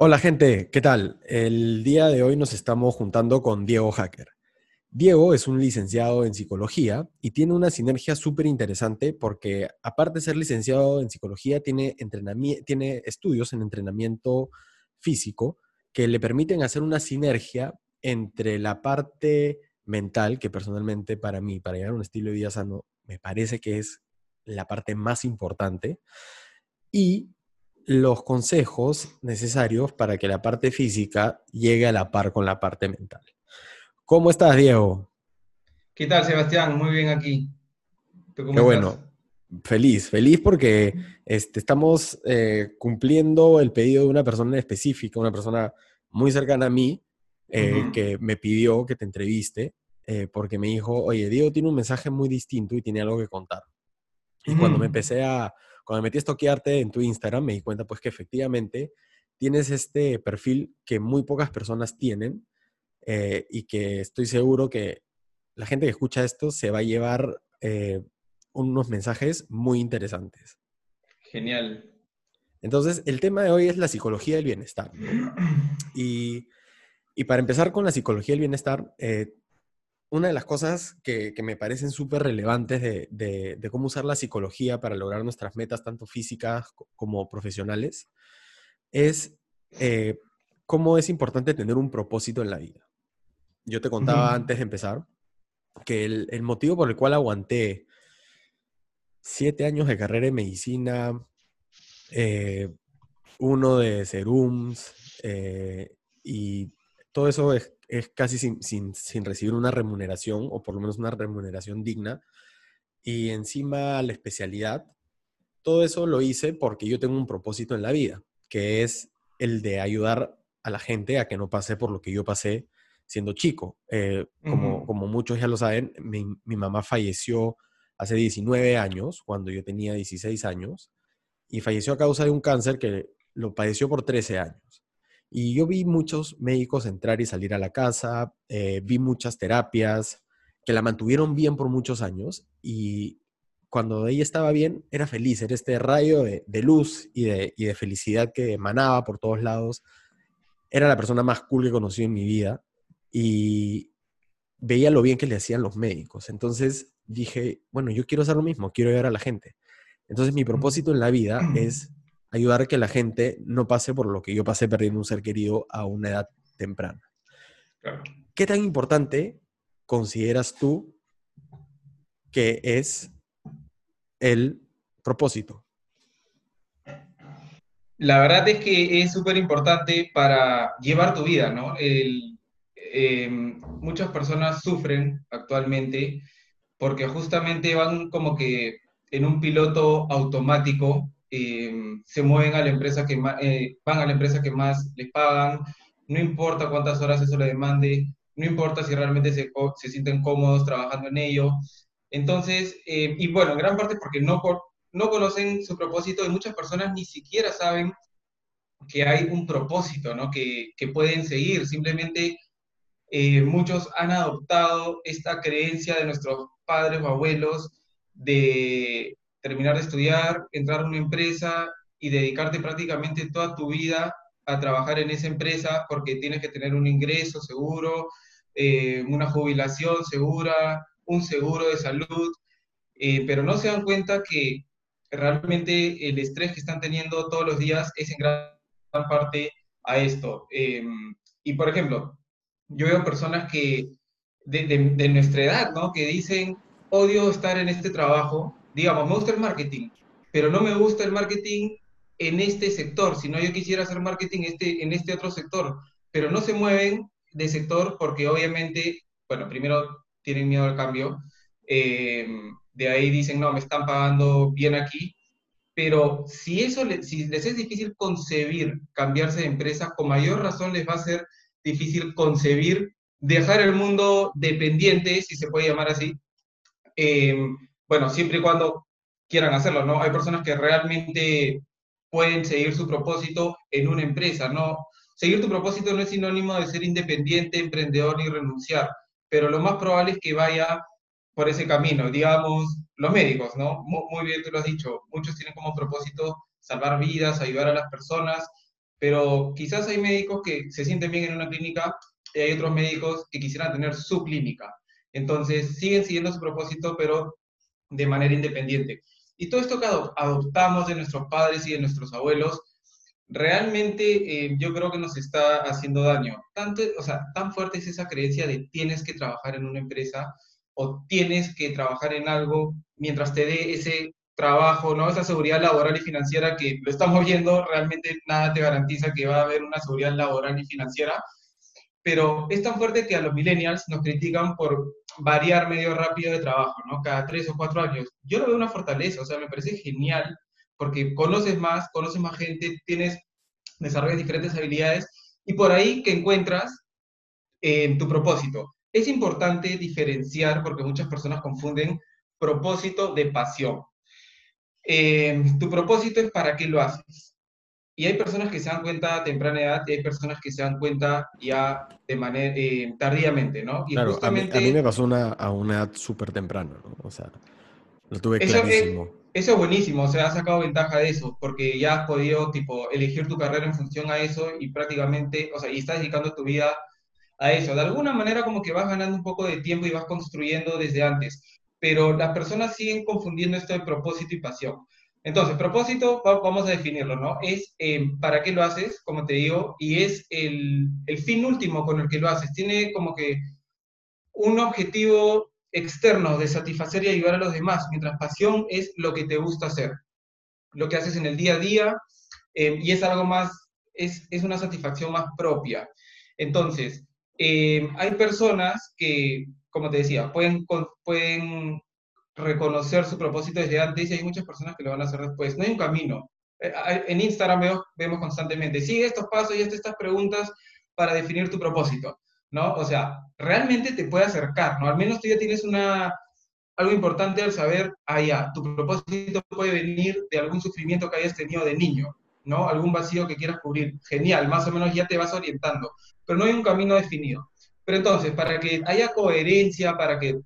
Hola gente, ¿qué tal? El día de hoy nos estamos juntando con Diego Hacker. Diego es un licenciado en psicología y tiene una sinergia súper interesante porque aparte de ser licenciado en psicología, tiene, estudios en entrenamiento físico que le permiten hacer una sinergia entre la parte mental, que personalmente para mí, para llegar a un estilo de vida sano, me parece que es la parte más importante, y los consejos necesarios para que la parte física llegue a la par con la parte mental. ¿Cómo estás, Diego? ¿Qué tal, Sebastián? Muy bien aquí. Qué bueno. Feliz, feliz porque este, estamos eh, cumpliendo el pedido de una persona específica, una persona muy cercana a mí, eh, que me pidió que te entreviste, eh, porque me dijo, oye, Diego tiene un mensaje muy distinto y tiene algo que contar. Y cuando me empecé a, cuando me metí a estoquearte en tu Instagram, me di cuenta pues que efectivamente tienes este perfil que muy pocas personas tienen eh, y que estoy seguro que la gente que escucha esto se va a llevar eh, unos mensajes muy interesantes. Genial. Entonces, el tema de hoy es la psicología del bienestar. Y, y, para empezar con la psicología del bienestar, eh, una de las cosas que, me parecen súper relevantes de, cómo usar la psicología para lograr nuestras metas, tanto físicas como profesionales, es eh, cómo es importante tener un propósito en la vida. Yo te contaba antes de empezar que el, motivo por el cual aguanté siete años de carrera en medicina, eh, uno de serums eh, y todo eso es es casi sin, sin, recibir una remuneración, o por lo menos una remuneración digna. Y encima la especialidad, todo eso lo hice porque yo tengo un propósito en la vida, que es el de ayudar a la gente a que no pase por lo que yo pasé siendo chico. Eh, como, como muchos ya lo saben, mi, mi, mamá falleció hace 19 años, cuando yo tenía 16 años, y falleció a causa de un cáncer que lo padeció por 13 años. Y yo vi muchos médicos entrar y salir a la casa, eh, vi muchas terapias que la mantuvieron bien por muchos años y cuando ella estaba bien era feliz, era este rayo de, luz y de, y de, felicidad que emanaba por todos lados. Era la persona más cool que conocí en mi vida y veía lo bien que le hacían los médicos. Entonces dije, bueno, yo quiero hacer lo mismo, quiero ayudar a la gente. Entonces mi propósito en la vida es ayudar a que la gente no pase por lo que yo pasé perdiendo un ser querido a una edad temprana. ¿Qué tan importante consideras tú que es el propósito? La verdad es que es súper importante para llevar tu vida, ¿no? Em, muchas personas sufren actualmente porque justamente van como que en un piloto automático eh, se mueven a la empresa que eh, van a la empresa que más les pagan, no importa cuántas horas eso le demande, no importa si realmente se, se sienten cómodos trabajando en ello. Entonces, eh, y bueno, en gran parte porque no, no conocen su propósito y muchas personas ni siquiera saben que hay un propósito, ¿no? Que, que pueden seguir. Simplemente muchos han adoptado esta creencia de nuestros padres o abuelos de terminar de estudiar, entrar a una empresa y dedicarte prácticamente toda tu vida a trabajar en esa empresa porque tienes que tener un ingreso seguro, eh, una jubilación segura, un seguro de salud, eh, pero no se dan cuenta que realmente el estrés que están teniendo todos los días es en gran parte a esto. Em, y por ejemplo, yo veo personas que de, de, nuestra edad, ¿no? Que dicen, odio estar en este trabajo, digamos, me gusta el marketing, pero no me gusta el marketing en este sector, sino yo quisiera hacer marketing este, en este otro sector, pero no se mueven de sector porque obviamente, bueno, primero tienen miedo al cambio, eh, de ahí dicen, no, me están pagando bien aquí, pero si eso si les es difícil concebir cambiarse de empresa, con mayor razón les va a ser difícil concebir dejar el mundo dependiente, si se puede llamar así, eh, bueno, siempre y cuando quieran hacerlo, ¿no? Hay personas que realmente pueden seguir su propósito en una empresa, ¿no? Seguir tu propósito no es sinónimo de ser independiente, emprendedor y renunciar, pero lo más probable es que vaya por ese camino, digamos, los médicos, ¿no? Muy, bien tú lo has dicho, muchos tienen como propósito salvar vidas, ayudar a las personas, pero quizás hay médicos que se sienten bien en una clínica y hay otros médicos que quisieran tener su clínica. Entonces, siguen siguiendo su propósito, pero de manera independiente. Y todo esto que adoptamos de nuestros padres y de nuestros abuelos, realmente eh, yo creo que nos está haciendo daño. Tanto, o sea, tan fuerte es esa creencia de tienes que trabajar en una empresa o tienes que trabajar en algo mientras te dé ese trabajo, ¿no? Esa seguridad laboral y financiera que lo estamos viendo, realmente nada te garantiza que va a haber una seguridad laboral y financiera, pero es tan fuerte que a los millennials nos critican por variar medio rápido de trabajo, ¿no? Cada tres o cuatro años. Yo lo veo una fortaleza, o sea, me parece genial porque conoces más, conoces más gente, tienes, desarrollas diferentes habilidades y por ahí que encuentras en tu propósito. Es importante diferenciar porque muchas personas confunden propósito de pasión. Eh, tu propósito es para qué lo haces. Y hay personas que se dan cuenta a temprana edad y hay personas que se dan cuenta ya de manera eh, tardíamente, ¿no? Y claro, justamente, a, mí, me pasó una, a una edad súper temprana, ¿no? O sea, lo tuve clarísimo. eso es buenísimo, o sea, has sacado ventaja de eso, porque ya has podido, tipo, elegir tu carrera en función a eso y prácticamente, o sea, y estás dedicando tu vida a eso. De alguna manera como que vas ganando un poco de tiempo y vas construyendo desde antes, pero las personas siguen confundiendo esto de propósito y pasión. Entonces, propósito, vamos a definirlo, ¿no? Es eh, para qué lo haces, como te digo, y es el, el, fin último con el que lo haces. Tiene como que un objetivo externo de satisfacer y ayudar a los demás, mientras pasión es lo que te gusta hacer, lo que haces en el día a día, eh, y es algo más, es, es, una satisfacción más propia. Entonces, eh, hay personas que, como te decía, pueden, pueden reconocer su propósito desde antes y hay muchas personas que lo van a hacer después. No hay un camino. Eh, en Instagram vemos, constantemente, sigue estos pasos y estas preguntas para definir tu propósito, ¿no? O sea, realmente te puede acercar, ¿no? Al menos tú ya tienes una, algo importante al saber, ah, tu propósito puede venir de algún sufrimiento que hayas tenido de niño, ¿no? Algún vacío que quieras cubrir. Genial, más o menos ya te vas orientando pero no hay un camino definido. Pero entonces, para que haya coherencia, para que,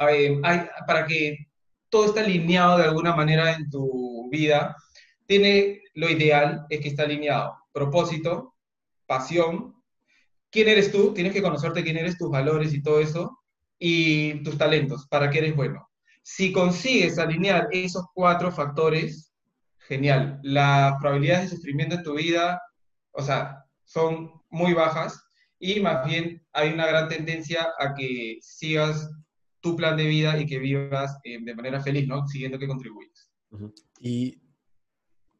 eh, para que todo esté alineado de alguna manera en tu vida, tiene lo ideal es que esté alineado propósito, pasión, quién eres tú, tienes que conocerte quién eres, tus valores y todo eso, y tus talentos, para que eres bueno. Si consigues alinear esos cuatro factores, genial. Las probabilidades de sufrimiento en tu vida, o sea, son muy bajas y más bien hay una gran tendencia a que sigas tu plan de vida y que vivas eh, de manera feliz, ¿no? Siguiendo que contribuyes. ¿Y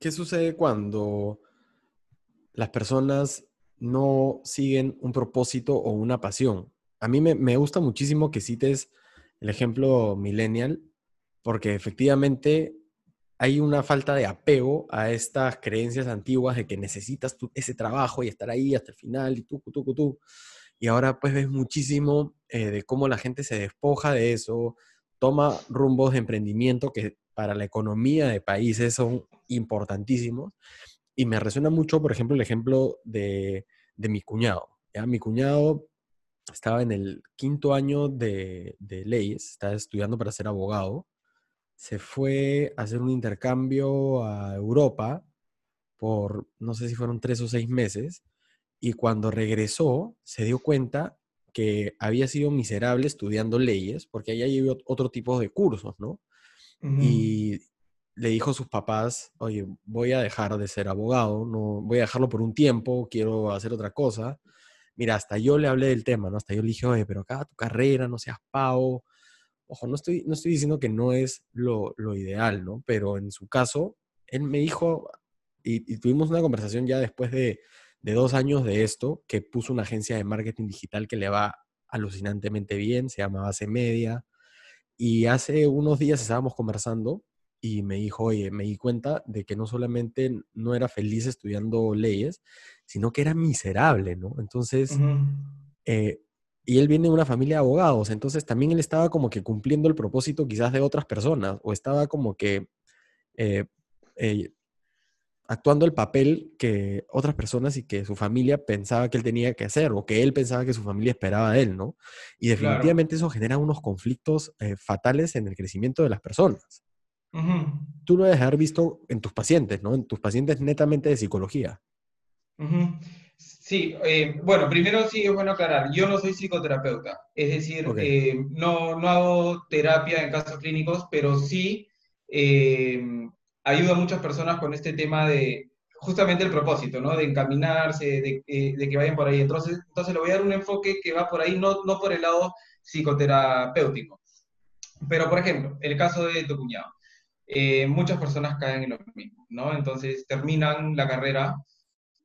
qué sucede cuando las personas no siguen un propósito o una pasión? A mí me, me gusta muchísimo que cites el ejemplo millennial, porque efectivamente hay una falta de apego a estas creencias antiguas de que necesitas ese trabajo y estar ahí hasta el final y tú, tú, tú, tú. Y ahora pues ves muchísimo eh, de cómo la gente se despoja de eso, toma rumbos de emprendimiento que para la economía de países son importantísimos. Y me resuena mucho, por ejemplo, el ejemplo de, de mi cuñado. ¿ya? Mi cuñado estaba en el quinto año de, de leyes, estaba estudiando para ser abogado se fue a hacer un intercambio a Europa por, no sé si fueron tres o seis meses, y cuando regresó se dio cuenta que había sido miserable estudiando leyes, porque allá llevó otro tipo de cursos, ¿no? Y le dijo a sus papás, oye, voy a dejar de ser abogado, no, voy a dejarlo por un tiempo, quiero hacer otra cosa. Mira, hasta yo le hablé del tema, ¿no? Hasta yo le dije, oye, pero acá tu carrera, no seas pavo, Ojo, no estoy, no estoy diciendo que no es lo, ideal, ¿no? Pero en su caso, él me dijo, y, tuvimos una conversación ya después de, dos años de esto, que puso una agencia de marketing digital que le va alucinantemente bien, se llama Base Media. Y hace unos días estábamos conversando y me dijo, oye, me di cuenta de que no solamente no era feliz estudiando leyes, sino que era miserable, ¿no? Entonces, y él viene de una familia de abogados, entonces también él estaba como que cumpliendo el propósito quizás de otras personas, o estaba como que eh, eh, actuando el papel que otras personas y que su familia pensaba que él tenía que hacer, o que él pensaba que su familia esperaba de él, ¿no? Y definitivamente eso genera unos conflictos eh, fatales en el crecimiento de las personas. Tú lo debes haber visto en tus pacientes, ¿no? En tus pacientes netamente de psicología. Sí, eh, bueno, primero sí es bueno aclarar, yo no soy psicoterapeuta, es decir, eh, no, no hago terapia en casos clínicos, pero sí eh, ayudo a muchas personas con este tema de justamente el propósito, ¿no? De encaminarse, de, de, que vayan por ahí. Entonces, entonces le voy a dar un enfoque que va por ahí, no, no por el lado psicoterapéutico. Pero, por ejemplo, el caso de tu cuñado. muchas personas caen en lo mismo, ¿no? Entonces terminan la carrera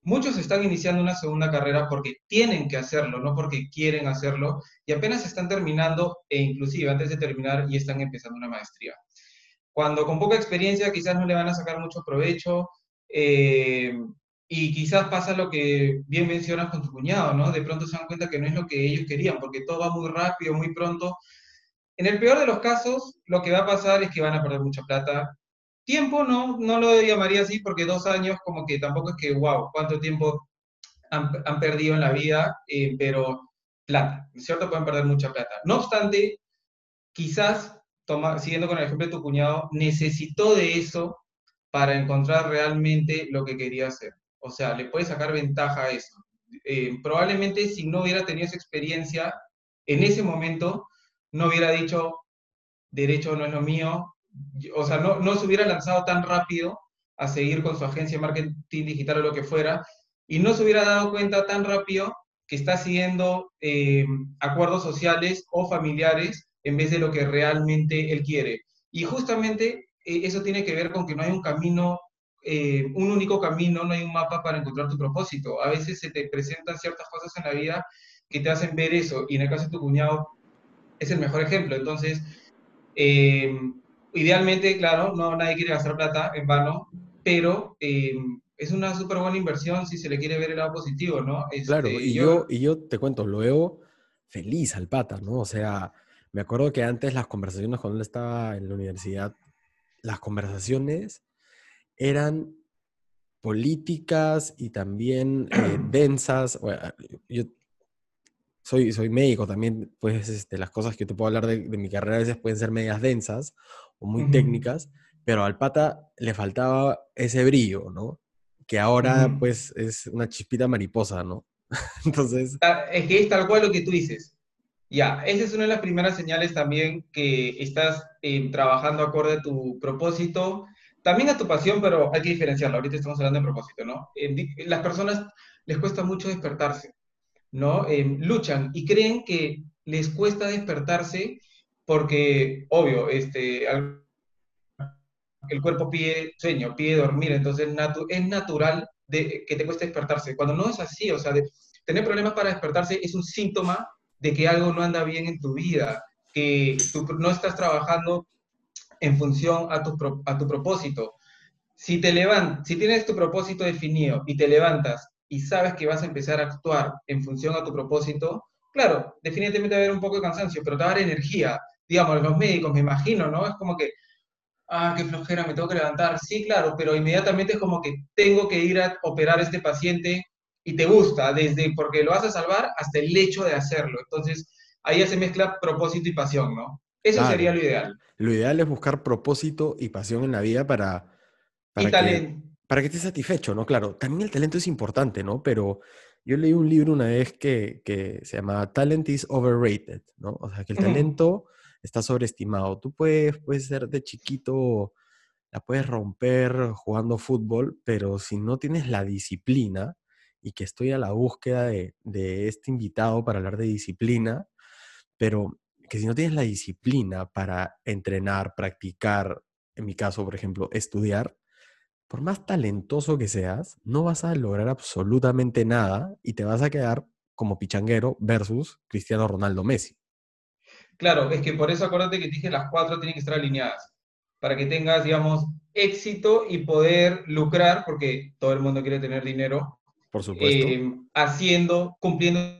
Muchos están iniciando una segunda carrera porque tienen que hacerlo, no porque quieren hacerlo, y apenas están terminando e inclusive antes de terminar ya están empezando una maestría. Cuando con poca experiencia quizás no le van a sacar mucho provecho eh, y quizás pasa lo que bien mencionas con tu cuñado, ¿no? De pronto se dan cuenta que no es lo que ellos querían porque todo va muy rápido, muy pronto. En el peor de los casos, lo que va a pasar es que van a perder mucha plata, Tiempo no, no lo llamaría así porque dos años como que tampoco es que, wow, cuánto tiempo han, perdido en la vida, eh, pero plata, ¿cierto? Pueden perder mucha plata. No obstante, quizás, toma, siguiendo con el ejemplo de tu cuñado, necesitó de eso para encontrar realmente lo que quería hacer. O sea, le puede sacar ventaja a eso. Eh, probablemente si no hubiera tenido esa experiencia, en ese momento no hubiera dicho, derecho no es lo mío, o sea, no, no se hubiera lanzado tan rápido a seguir con su agencia de marketing digital o lo que fuera, y no se hubiera dado cuenta tan rápido que está siguiendo eh, acuerdos sociales o familiares en vez de lo que realmente él quiere. Y justamente eh, eso tiene que ver con que no hay un camino, eh, un único camino, no hay un mapa para encontrar tu propósito. A veces se te presentan ciertas cosas en la vida que te hacen ver eso, y en el caso de tu cuñado es el mejor ejemplo. Entonces, idealmente, claro, no nadie quiere gastar plata en vano, pero eh, es una súper buena inversión si se le quiere ver el lado positivo, ¿no? claro, este, y yo, y yo te cuento, lo veo feliz al pata, ¿no? O sea, me acuerdo que antes las conversaciones cuando él estaba en la universidad, las conversaciones eran políticas y también eh, densas. yo soy, soy médico también, pues este, las cosas que te puedo hablar de, de, mi carrera a veces pueden ser medias densas o muy técnicas, pero al pata le faltaba ese brillo, ¿no? Que ahora pues es una chispita mariposa, ¿no? Entonces... Es que es tal cual lo que tú dices. Ya, esa es una de las primeras señales también que estás eh, trabajando acorde a tu propósito, también a tu pasión, pero hay que diferenciarlo. Ahorita estamos hablando de propósito, ¿no? las personas les cuesta mucho despertarse, ¿no? Eh, luchan y creen que les cuesta despertarse porque, obvio, este, el cuerpo pide sueño, pide dormir, entonces es natural de, que te cueste despertarse. Cuando no es así, o sea, tener problemas para despertarse es un síntoma de que algo no anda bien en tu vida, que tú no estás trabajando en función a tu, a tu propósito. Si, te levantas, si tienes tu propósito definido y te levantas y sabes que vas a empezar a actuar en función a tu propósito, claro, definitivamente va a haber un poco de cansancio, pero te va a dar energía, digamos, los médicos, me imagino, ¿no? Es como que, ah, qué flojera, me tengo que levantar. Sí, claro, pero inmediatamente es como que tengo que ir a operar a este paciente y te gusta, desde porque lo vas a salvar hasta el hecho de hacerlo. Entonces, ahí ya se mezcla propósito y pasión, ¿no? Eso sería lo ideal. Lo ideal es buscar propósito y pasión en la vida para, para, que, para que estés satisfecho, ¿no? Claro, también el talento es importante, ¿no? Pero yo leí un libro una vez que, que se llama Talent is Overrated, ¿no? O sea, que el talento está sobreestimado. Tú puedes, puedes ser de chiquito, la puedes romper jugando fútbol, pero si no tienes la disciplina, y que estoy a la búsqueda de, de este invitado para hablar de disciplina, pero que si no tienes la disciplina para entrenar, practicar, en mi caso, por ejemplo, estudiar, por más talentoso que seas, no vas a lograr absolutamente nada y te vas a quedar como pichanguero versus Cristiano Ronaldo Messi. Claro, es que por eso acuérdate que dije las cuatro tienen que estar alineadas, para que tengas, digamos, éxito y poder lucrar, porque todo el mundo quiere tener dinero. Por supuesto. Eh, haciendo, cumpliendo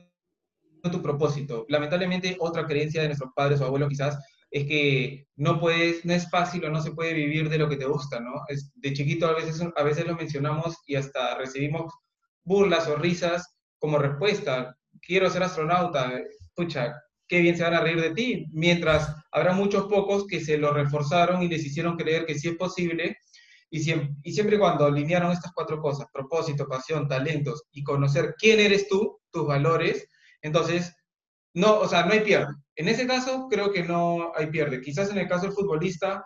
tu propósito. Lamentablemente, otra creencia de nuestros padres o abuelos quizás es que no puedes, no es fácil o no se puede vivir de lo que te gusta, ¿no? Es, de chiquito a veces, a veces lo mencionamos y hasta recibimos burlas o risas como respuesta. Quiero ser astronauta. Escucha, qué bien se van a reír de ti, mientras habrá muchos pocos que se lo reforzaron y les hicieron creer que sí es posible Y siempre, y siempre cuando alinearon estas cuatro cosas, propósito, pasión, talentos y conocer quién eres tú, tus valores, entonces, no, o sea, no hay pierde. En ese caso, creo que no hay pierde. Quizás en el caso del futbolista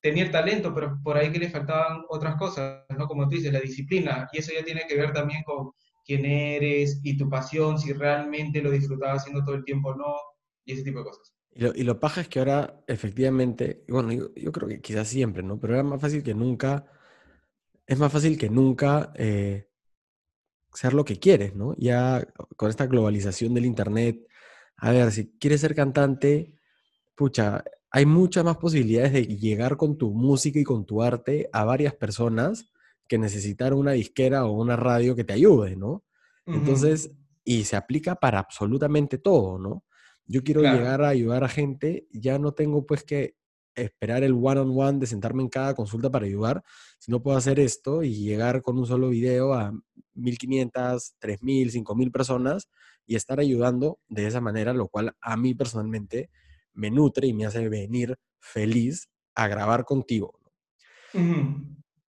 tenía el talento, pero por ahí que le faltaban otras cosas, ¿no? Como tú dices, la disciplina, y eso ya tiene que ver también con quién eres y tu pasión, si realmente lo disfrutabas haciendo todo el tiempo o no, y ese tipo de cosas. Y lo, y lo paja es que ahora, efectivamente, bueno, yo, yo, creo que quizás siempre, ¿no? Pero era más fácil que nunca, es más fácil que nunca eh, ser lo que quieres, ¿no? Ya con esta globalización del Internet, a ver, si quieres ser cantante, pucha, hay muchas más posibilidades de llegar con tu música y con tu arte a varias personas que necesitar una disquera o una radio que te ayude, ¿no? Entonces, y se aplica para absolutamente todo, ¿no? Yo quiero Claro. llegar a ayudar a gente, ya no tengo pues que esperar el one-on-one de sentarme en cada consulta para ayudar, sino puedo hacer esto y llegar con un solo video a 1500, 3000, 5000 personas y estar ayudando de esa manera, lo cual a mí personalmente me nutre y me hace venir feliz a grabar contigo.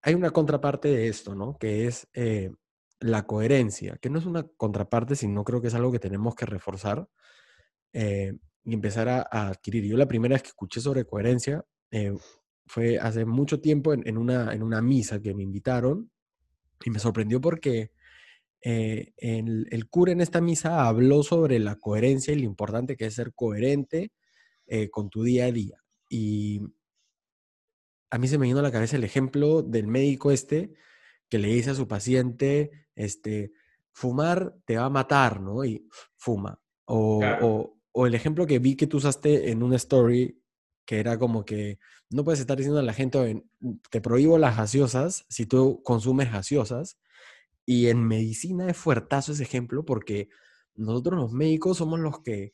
Hay una contraparte de esto, ¿no? Que es eh, la coherencia, que no es una contraparte, sino creo que es algo que tenemos que reforzar eh, y empezar a, a adquirir. Yo la primera vez que escuché sobre coherencia eh, fue hace mucho tiempo en, en una, en una misa que me invitaron y me sorprendió porque eh, el, el cura en esta misa habló sobre la coherencia y lo importante que es ser coherente con tu día a día. Y a mí se me vino a la cabeza el ejemplo del médico este que le dice a su paciente, este, fumar te va a matar, ¿no? Y fuma. O, Claro. o- o el ejemplo que vi que tú usaste en una story, que era como que no puedes estar diciendo a la gente, "Oye, te prohíbo las gaseosas si tú consumes gaseosas. Y en medicina es fuertazo ese ejemplo porque nosotros los médicos somos los que,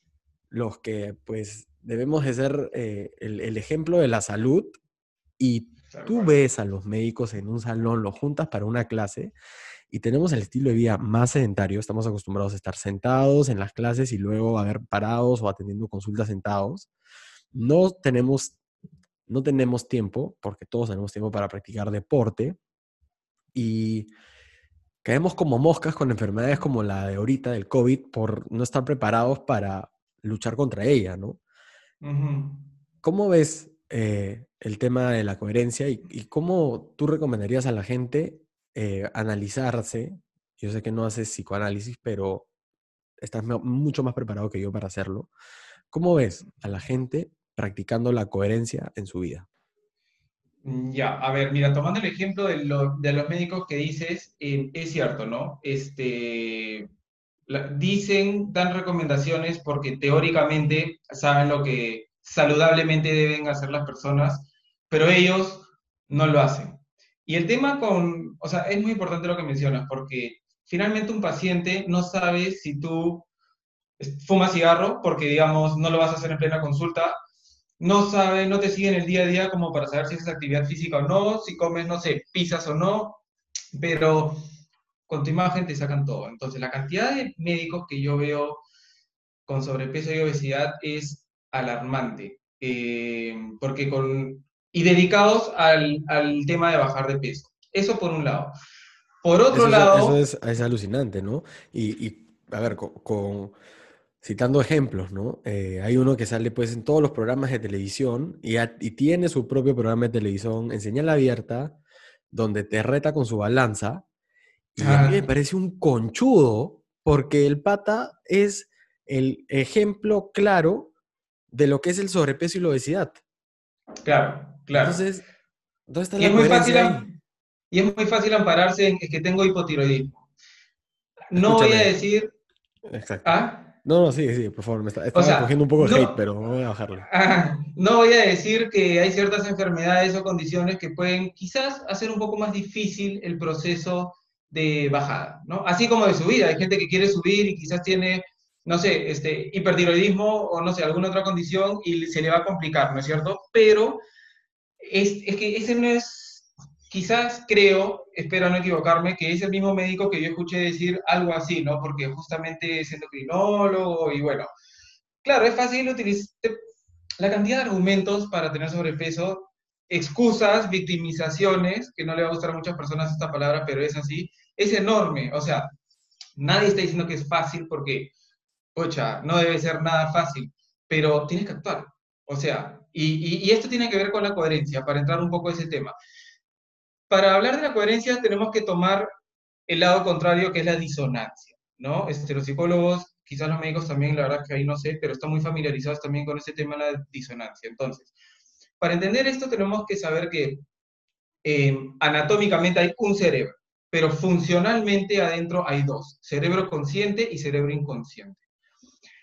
los que pues debemos de ser eh, el, el ejemplo de la salud y tú ves a los médicos en un salón, los juntas para una clase y tenemos el estilo de vida más sedentario, estamos acostumbrados a estar sentados en las clases y luego a ver parados o atendiendo consultas sentados. No tenemos, no tenemos tiempo, porque todos tenemos tiempo para practicar deporte y caemos como moscas con enfermedades como la de ahorita del COVID por no estar preparados para luchar contra ella, ¿no? Ujú. ¿Cómo ves eh, el tema de la coherencia y, y cómo tú recomendarías a la gente eh, analizarse? Yo sé que no haces psicoanálisis, pero estás mucho más preparado que yo para hacerlo. ¿Cómo ves a la gente practicando la coherencia en su vida? Mm, Ya, a ver, mira, tomando el ejemplo de, lo- de los médicos que dices, eh, es cierto, ¿no? Este, la- dicen, dan recomendaciones porque teóricamente saben lo que saludablemente deben hacer las personas, pero ellos no lo hacen. Y el tema con, o sea, es muy importante lo que mencionas, porque finalmente un paciente no sabe si tú fumas cigarro, porque digamos, no lo vas a hacer en plena consulta, no sabe, no te sigue en el día a día como para saber si haces actividad física o no, si comes, no sé, pizzas o no, pero con tu imagen te sacan todo. Entonces, la cantidad de médicos que yo veo con sobrepeso y obesidad es alarmante, eh, porque con, y dedicados al, al tema de bajar de peso. Eso por un lado. Por otro Eso, lado, eso es, es alucinante, ¿no? Y, y, a ver, con, con- citando ejemplos, ¿no? Eh, hay uno que sale pues en todos los programas de televisión y, a- y tiene su propio programa de televisión en señal abierta, donde te reta con su balanza. Y a mí me parece un conchudo, porque el pata es el ejemplo claro de lo que es el sobrepeso y la obesidad. claro, claro. Entonces, ¿dónde está Y la es muy fácil, ahí? Y es muy fácil ampararse en que tengo hipotiroidismo. No voy a Escúchame. decir, Exacto. ¿ah? No, no, sí, sí, por favor. Me está- estaba sea, cogiendo un poco de no- hate, pero voy a bajarle. Ah, no voy a decir que hay ciertas enfermedades o condiciones que pueden quizás hacer un poco más difícil el proceso de bajada, ¿no? Así como de subida. Hay gente que quiere subir y quizás tiene, no sé, este, hipertiroidismo o no sé, alguna otra condición y se le va a complicar, ¿no es cierto? Pero es, es que ese no es, quizás creo, espero no equivocarme, que es el mismo médico que yo escuché decir algo así, ¿no? Porque justamente es endocrinólogo y bueno, claro, es fácil utilizar la cantidad de argumentos para tener sobrepeso excusas, victimizaciones, que no le va a gustar a muchas personas esta palabra, pero es así, es enorme. O sea, nadie está diciendo que es fácil porque, ocha, no debe ser nada fácil, pero tienes que actuar. O sea, y, esto tiene que ver con la coherencia, para entrar un poco a ese tema. Para hablar de la coherencia tenemos que tomar el lado contrario, que es la disonancia, ¿no? Este, los psicólogos, quizás los médicos también, la verdad que ahí no sé, pero están muy familiarizados también con ese tema de la disonancia. Entonces, para entender esto tenemos que saber que eh, anatómicamente hay un cerebro, pero funcionalmente adentro hay dos, cerebro consciente y cerebro inconsciente.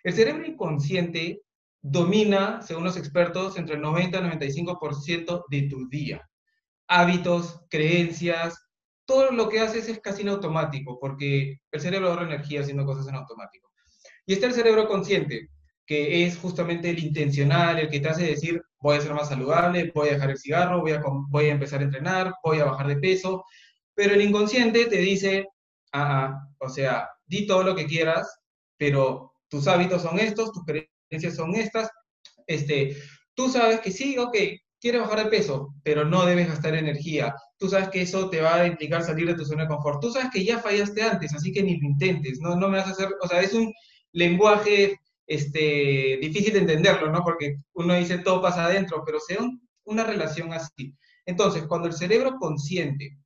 El cerebro inconsciente domina, según los expertos, entre el 90 y el 95% de tu día. Hábitos, creencias, todo lo que haces es casi en automático, porque el cerebro ahorra energía haciendo cosas en automático. Y está el cerebro consciente, que es justamente el intencional, el que te hace decir, voy a ser más saludable, voy a dejar el cigarro, voy a, voy a empezar a entrenar, voy a bajar de peso, pero el inconsciente te dice, ah, ah, o sea, di todo lo que quieras, pero tus hábitos son estos, tus creencias son estas, este, tú sabes que sí, ok, quieres bajar de peso, pero no debes gastar energía. Tú sabes que eso te va a implicar salir de tu zona de confort. Tú sabes que ya fallaste antes, así que ni lo intentes. No, no me vas a hacer, o sea, es un lenguaje este, difícil de entenderlo, ¿no? Porque uno dice todo pasa adentro, pero sea una relación así. Entonces, cuando el cerebro consciente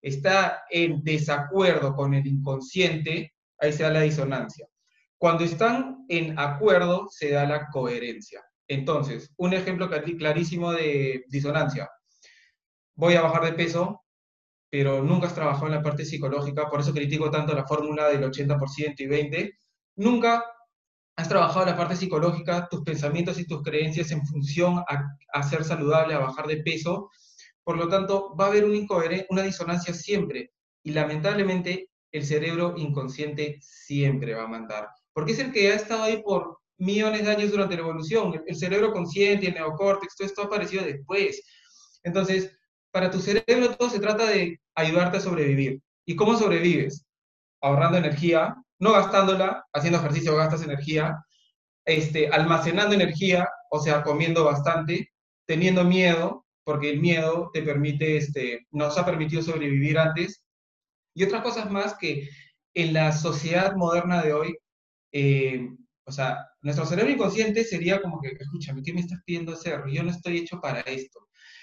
está en desacuerdo con el inconsciente, ahí se da la disonancia. Cuando están en acuerdo, se da la coherencia. Entonces, un ejemplo clarísimo de disonancia. Voy a bajar de peso, pero nunca has trabajado en la parte psicológica, por eso critico tanto la fórmula del 80% y 20%. Nunca has trabajado la parte psicológica, tus pensamientos y tus creencias en función a, ser saludable, a bajar de peso. Por lo tanto, va a haber una disonancia siempre. Y lamentablemente, el cerebro inconsciente siempre va a mandar. Porque es el que ha estado ahí por millones de años durante la evolución. El, cerebro consciente, el neocórtex, todo esto ha aparecido después. Entonces, para tu cerebro todo se trata de ayudarte a sobrevivir. ¿Y cómo sobrevives? Ahorrando energía, no gastándola, haciendo ejercicio gastas energía, este, almacenando energía, o sea, comiendo bastante, teniendo miedo, porque el miedo te permite, este, nos ha permitido sobrevivir antes, y otras cosas más que en la sociedad moderna de hoy, eh, o sea, nuestro cerebro inconsciente sería como que, escúchame, ¿qué me estás pidiendo hacer? Yo no estoy hecho para esto.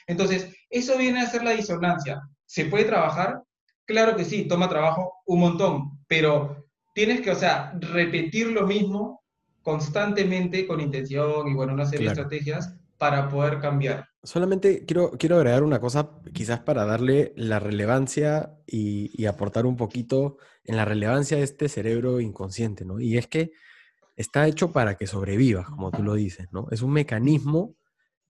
Entonces, eso viene a ser la disonancia. ¿Se puede trabajar? Claro que sí, toma trabajo un montón, pero tienes que, o sea, repetir lo mismo constantemente con intención y, bueno, una serie de estrategias para poder cambiar. Solamente quiero, quiero agregar una cosa, quizás para darle la relevancia y, y, aportar un poquito en la relevancia de este cerebro inconsciente, ¿no? Y es que está hecho para que sobrevivas, como tú lo dices, ¿no? Es un mecanismo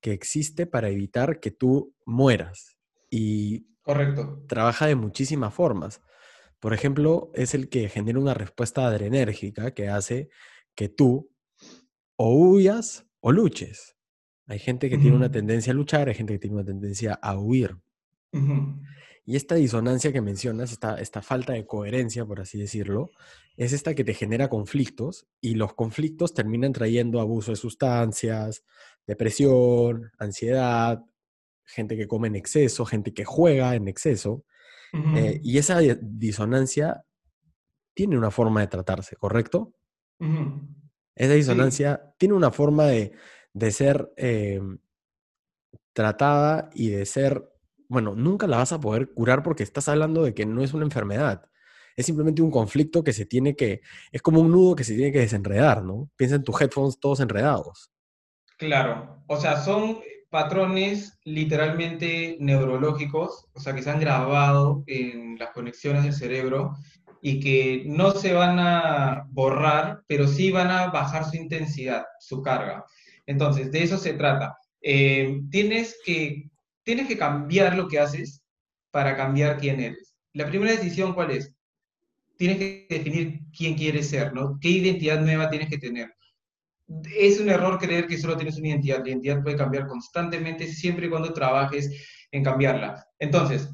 que existe para evitar que tú mueras. Y Correcto. trabaja de muchísimas formas. Por ejemplo, es el que genera una respuesta adrenérgica que hace que tú o huyas o luches. Hay gente que tiene una tendencia a luchar, hay gente que tiene una tendencia a huir. Y esta disonancia que mencionas, esta, esta falta de coherencia, por así decirlo, es esta que te genera conflictos y los conflictos terminan trayendo abuso de sustancias, depresión, ansiedad, gente que come en exceso, gente que juega en exceso. Eh, y esa disonancia tiene una forma de tratarse, ¿correcto? Esa disonancia tiene una forma de, ser em, tratada y de ser, bueno, nunca la vas a poder curar porque estás hablando de que no es una enfermedad. Es simplemente un conflicto que se tiene que, es como un nudo que se tiene que desenredar, ¿no? Piensa en tus headphones todos enredados. Claro, o sea, son patrones literalmente neurológicos, o sea, que se han grabado en las conexiones del cerebro y que no se van a borrar, pero sí van a bajar su intensidad, su carga. Entonces, de eso se trata. Eh, tienes, que, tienes que cambiar lo que haces para cambiar quién eres. La primera decisión, ¿cuál es? Tienes que definir quién quieres ser, ¿no? ¿Qué identidad nueva tienes que tener? es un error creer que solo tienes una identidad. La identidad puede cambiar constantemente siempre y cuando trabajes en cambiarla. Entonces,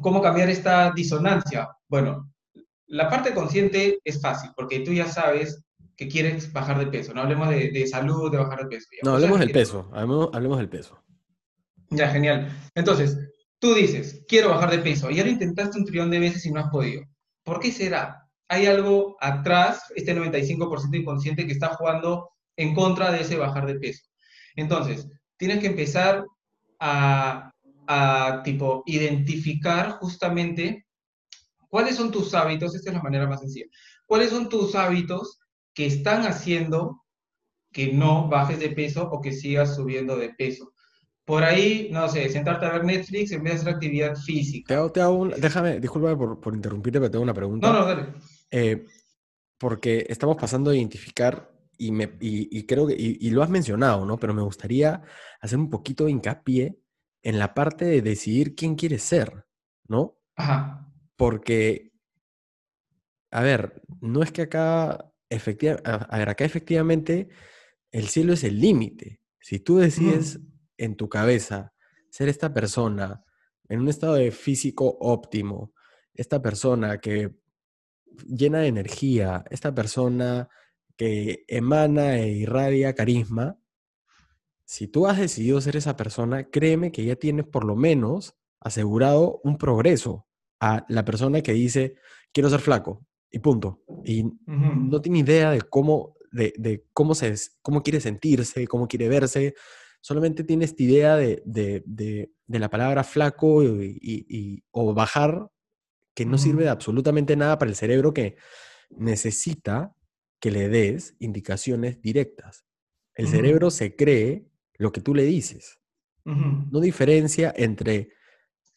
¿cómo cambiar esta disonancia? Bueno, la parte consciente es fácil, porque tú ya sabes que quieres bajar de peso. No hablemos de, salud, de bajar de peso. no, hablemos del peso. Hablemos, del peso. Ya, genial. Entonces, tú dices, quiero bajar de peso, ya lo intentaste un trillón de veces y no has podido. ¿Por qué será? Hay algo atrás, este 95% inconsciente que está jugando en contra de ese bajar de peso. Entonces, tienes que empezar a, a tipo, identificar justamente cuáles son tus hábitos, esta es la manera más sencilla, cuáles son tus hábitos que están haciendo que no bajes de peso o que sigas subiendo de peso. Por ahí, no sé, sentarte a ver Netflix en vez de hacer actividad física. Te hago, déjame, discúlpame por, por, interrumpirte, pero tengo una pregunta. No, no, dale. Eh, porque estamos pasando a identificar y, me, y, creo que, y, lo has mencionado, ¿no? Pero me gustaría hacer un poquito de hincapié en la parte de decidir quién quieres ser, ¿no? Ajá. Porque, a ver, no es que acá, efectivamente, a ver, acá efectivamente el cielo es el límite. Si tú decides en tu cabeza ser esta persona en un estado de físico óptimo, esta persona que llena de energía, esta persona que emana e irradia carisma, si tú has decidido ser esa persona, créeme que ya tienes por lo menos asegurado un progreso a la persona que dice, quiero ser flaco, y punto. Y no tiene idea de cómo de, cómo, se, cómo quiere sentirse, cómo quiere verse. Solamente tiene esta idea de, la palabra flaco y, o bajar, que no sirve de absolutamente nada para el cerebro que necesita que le des indicaciones directas. El cerebro se cree lo que tú le dices. No diferencia entre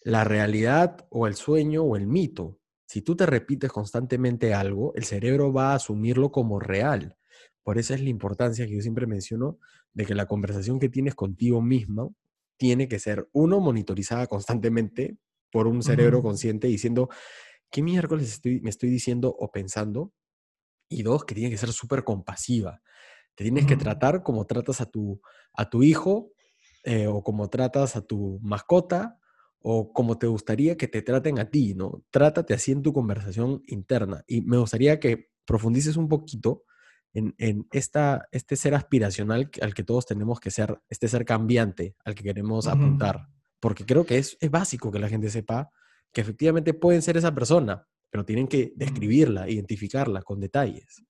la realidad o el sueño o el mito. Si tú te repites constantemente algo, el cerebro va a asumirlo como real. Por eso es la importancia que yo siempre menciono de que la conversación que tienes contigo mismo tiene que ser, uno, monitorizada constantemente por un cerebro consciente diciendo, ¿qué miércoles estoy, me estoy diciendo o pensando? Y dos, que tiene que ser súper compasiva. Te tienes que tratar como tratas a tu, a tu hijo eh, o como tratas a tu mascota o como te gustaría que te traten a ti, ¿no? Trátate así en tu conversación interna. Y me gustaría que profundices un poquito en, esta, este ser aspiracional al que todos tenemos que ser, este ser cambiante al que queremos apuntar. Porque creo que es, básico que la gente sepa que efectivamente pueden ser esa persona, pero tienen que describirla, identificarla con detalles.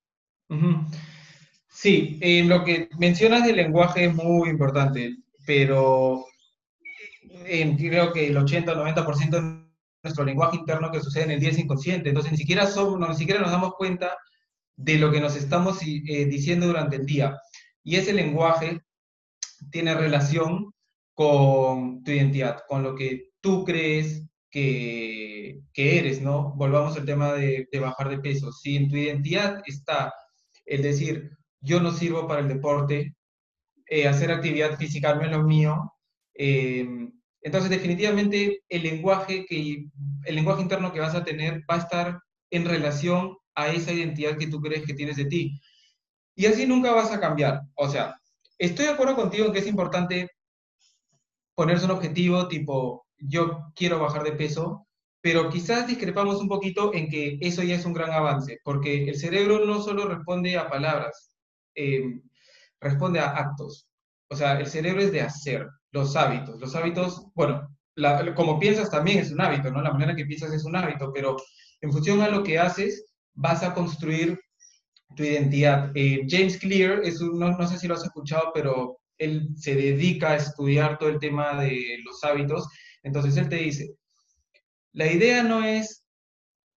Sí, eh, lo que mencionas del lenguaje es muy importante, pero eh, creo que el 80 o 90% de nuestro lenguaje interno que sucede en el día es inconsciente, entonces ni siquiera, somos, ni siquiera nos damos cuenta de lo que nos estamos eh, diciendo durante el día. Y ese lenguaje tiene relación con tu identidad, con lo que tú crees que, que eres, ¿no? Volvamos al tema de, bajar de peso. Si en tu identidad está el decir, yo no sirvo para el deporte, eh, hacer actividad física no es lo mío, eh, entonces definitivamente el lenguaje, que, el lenguaje interno que vas a tener va a estar en relación a esa identidad que tú crees que tienes de ti. Y así nunca vas a cambiar. O sea, estoy de acuerdo contigo en que es importante ponerse un objetivo tipo, yo quiero bajar de peso, pero quizás discrepamos un poquito en que eso ya es un gran avance, porque el cerebro no solo responde a palabras, eh, responde a actos. O sea, el cerebro es de hacer, los hábitos. Los hábitos, bueno, como piensas también es un hábito, ¿no? La manera que piensas es un hábito, pero en función a lo que haces, vas a construir tu identidad. Eh, James Clear, es no, no sé si lo has escuchado, pero él se dedica a estudiar todo el tema de los hábitos. Entonces él te dice, la idea no es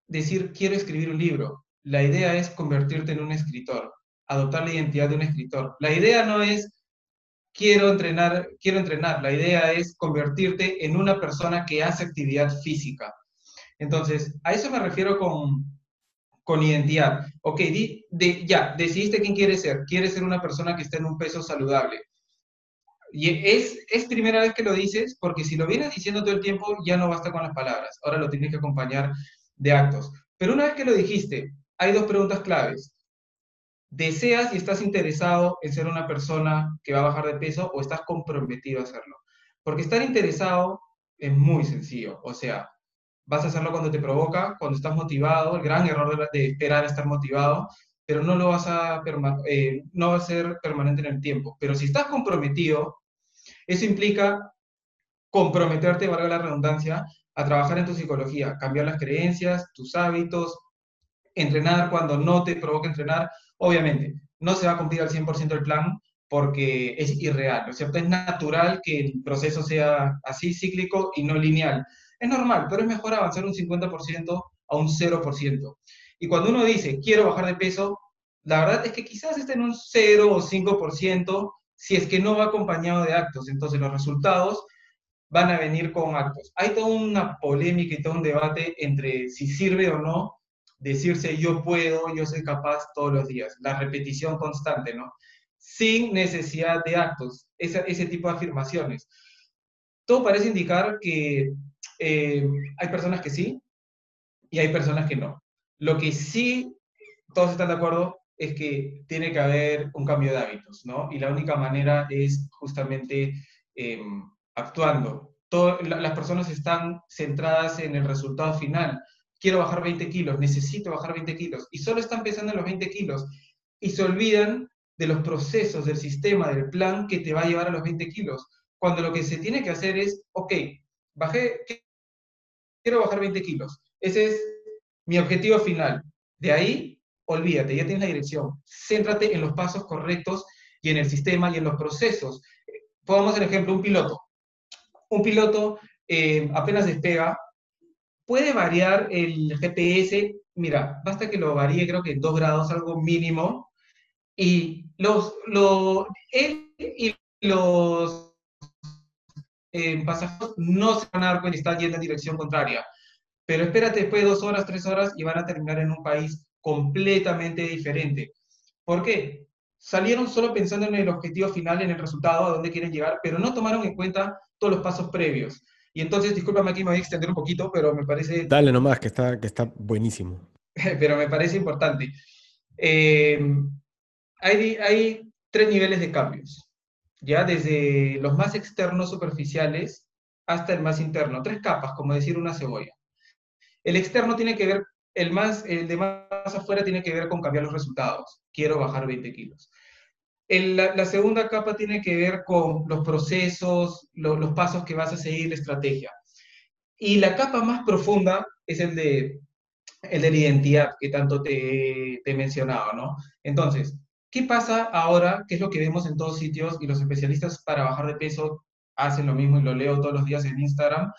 decir quiero escribir un libro, la idea es convertirte en un escritor, adoptar la identidad de un escritor. La idea no es quiero entrenar, quiero entrenar, la idea es convertirte en una persona que hace actividad física. Entonces, a eso me refiero con, con identidad. Ok, ya, decidiste quién quieres ser. Quieres ser una persona que esté en un peso saludable. Y es, es primera vez que lo dices, porque si lo vienes diciendo todo el tiempo, ya no basta con las palabras. Ahora lo tienes que acompañar de actos. Pero una vez que lo dijiste, hay dos preguntas claves. ¿Deseas y estás interesado en ser una persona que va a bajar de peso o estás comprometido a hacerlo? Porque estar interesado es muy sencillo. O sea, vas a hacerlo cuando te provoca, cuando estás motivado, el gran error de, esperar estar motivado, pero no lo vas a, eh, no va a ser permanente en el tiempo. Pero si estás comprometido, eso implica comprometerte, valga la redundancia, a trabajar en tu psicología, cambiar las creencias, tus hábitos, entrenar cuando no te provoca entrenar. Obviamente, no se va a cumplir al 100% el plan porque es irreal, ¿no es cierto? Es natural que el proceso sea así, cíclico y no lineal. Es normal, pero es mejor avanzar un 50% a un 0%. Y cuando uno dice, quiero bajar de peso, la verdad es que quizás esté en un 0 o 5% si es que no va acompañado de actos. Entonces los resultados van a venir con actos. Hay toda una polémica y todo un debate entre si sirve o no decirse yo puedo, yo soy capaz todos los días, la repetición constante, ¿no? Sin necesidad de actos, ese, ese tipo de afirmaciones. Todo parece indicar que eh, hay personas que sí y hay personas que no. Lo que sí todos están de acuerdo es que tiene que haber un cambio de hábitos, ¿no? Y la única manera es justamente em, actuando. las personas están centradas en el resultado final. Quiero bajar 20 kilos, necesito bajar 20 kilos. Y solo están pensando en los 20 kilos. Y se olvidan de los procesos, del sistema, del plan que te va a llevar a los 20 kilos. Cuando lo que se tiene que hacer es, ok, bajé, quiero bajar 20 kilos. Ese es mi objetivo final. De ahí, olvídate, ya tienes la dirección. Céntrate en los pasos correctos y en el sistema y en los procesos. Pongamos el ejemplo, un piloto un piloto eh, apenas despega, puede variar el GPS, mira, basta que lo varíe creo que en dos grados, algo mínimo, y los, él y los eh, pasajeros no se van a dar cuenta y están yendo en dirección contraria. Pero espérate después de dos horas, tres horas y van a terminar en un país completamente diferente. ¿Por qué? Salieron solo pensando en el objetivo final, en el resultado, a dónde quieren llegar, pero no tomaron en cuenta todos los pasos previos. Y entonces, discúlpame aquí, me voy a extender un poquito, pero me parece... Dale nomás, que está, que está buenísimo. pero me parece importante. Eh, hay, hay tres niveles de cambios, ya desde los más externos superficiales hasta el más interno, tres capas, como decir una cebolla. El externo tiene que ver, el, más, el de más afuera tiene que ver con cambiar los resultados. Quiero bajar 20 kilos la, segunda capa tiene que ver con los procesos, los pasos que vas a seguir, la estrategia. Y la capa más profunda es el de, el de la identidad que tanto te, te he mencionado, ¿no? Entonces, ¿qué pasa ahora? ¿Qué es lo que vemos en todos sitios? Y los especialistas para bajar de peso hacen lo mismo y lo leo todos los días en Instagram.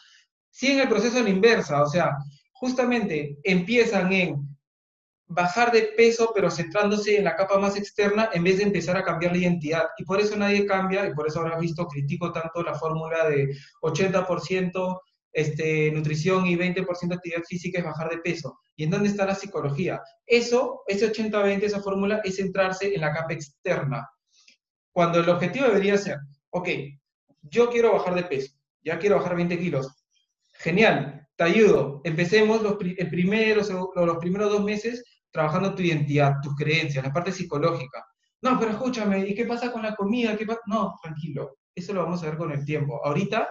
Siguen el proceso en la inversa, o sea, justamente empiezan en bajar de peso, pero centrándose en la capa más externa en vez de empezar a cambiar la identidad. Y por eso nadie cambia, y por eso habrás visto, critico tanto la fórmula de 80% este, nutrición y 20% actividad física es bajar de peso. ¿Y en dónde está la psicología? Eso, ese 80-20, esa fórmula, es centrarse en la capa externa. Cuando el objetivo debería ser, ok, yo quiero bajar de peso, ya quiero bajar 20 kilos. Genial, te ayudo. Empecemos los, el primero, los primeros dos meses trabajando tu identidad, tus creencias, la parte psicológica. No, pero escúchame, ¿y qué pasa con la comida? ¿Qué no, tranquilo, eso lo vamos a ver con el tiempo. Ahorita,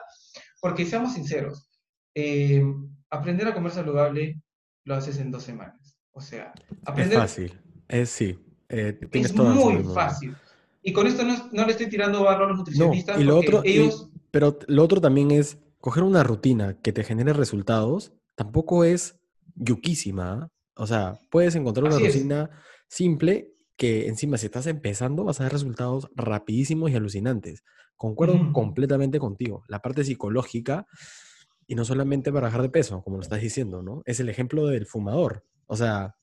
porque seamos sinceros, eh, aprender a comer saludable lo haces en dos semanas. O sea, aprender... Es fácil, es sí. Eh, es muy fácil. Y con esto no, le estoy tirando barro a los nutricionistas. y lo otro, ellos... pero lo otro también es coger una rutina que te genere resultados, tampoco es yuquísima. ¿ah? O sea, puedes encontrar una rutina simple que encima si estás empezando vas a ver resultados rapidísimos y alucinantes. Concuerdo completamente contigo. La parte psicológica, y no solamente para bajar de peso, como lo estás diciendo, ¿no? Es el ejemplo del fumador. O sea,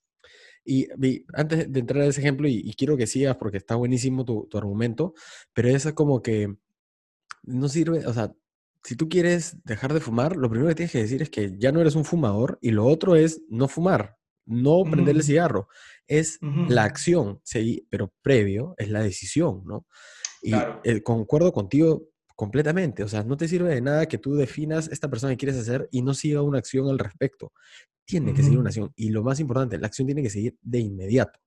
y, antes de entrar a ese ejemplo, y, quiero que sigas porque está buenísimo tu, tu argumento, pero es como que no sirve, o sea, si tú quieres dejar de fumar, lo primero que tienes que decir es que ya no eres un fumador y lo otro es no fumar no prender el cigarro, es la acción, sí, pero previo es la decisión, ¿no? Y eh, concuerdo contigo completamente, o sea, no te sirve de nada que tú definas esta persona que quieres hacer y no siga una acción al respecto. Tiene que seguir una acción y lo más importante, la acción tiene que seguir de inmediato.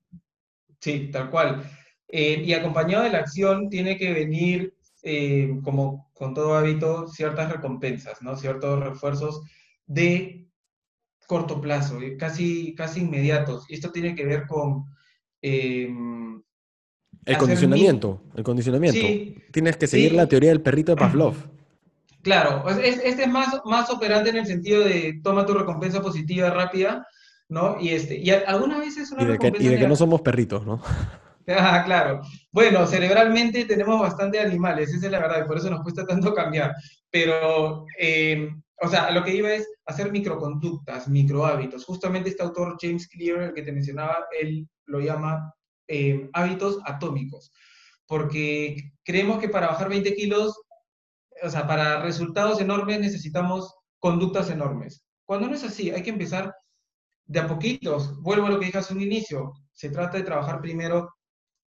Sí, tal cual. Eh, y acompañado de la acción tiene que venir, eh, como con todo hábito, ciertas recompensas, ¿no? Ciertos refuerzos de corto plazo, eh, casi, casi inmediatos. Y esto tiene que ver con... Em, el condicionamiento, el condicionamiento. Tienes que seguir la teoría del perrito de Pavlov. Claro, este es más, más operante en el sentido de toma tu recompensa positiva rápida, ¿no? Y, este, y algunas veces una y de, que, y de que no somos perritos, ¿no? Ah, claro. Bueno, cerebralmente tenemos bastante animales, esa es la verdad, y por eso nos cuesta tanto cambiar. Pero, eh, o sea, lo que iba es hacer microconductas, microhábitos. Justamente este autor, James Clear, el que te mencionaba, él lo llama eh, hábitos atómicos. Porque creemos que para bajar 20 kilos o sea, para resultados enormes necesitamos conductas enormes. Cuando no es así, hay que empezar de a poquitos. Vuelvo a lo que dije hace un inicio. Se trata de trabajar primero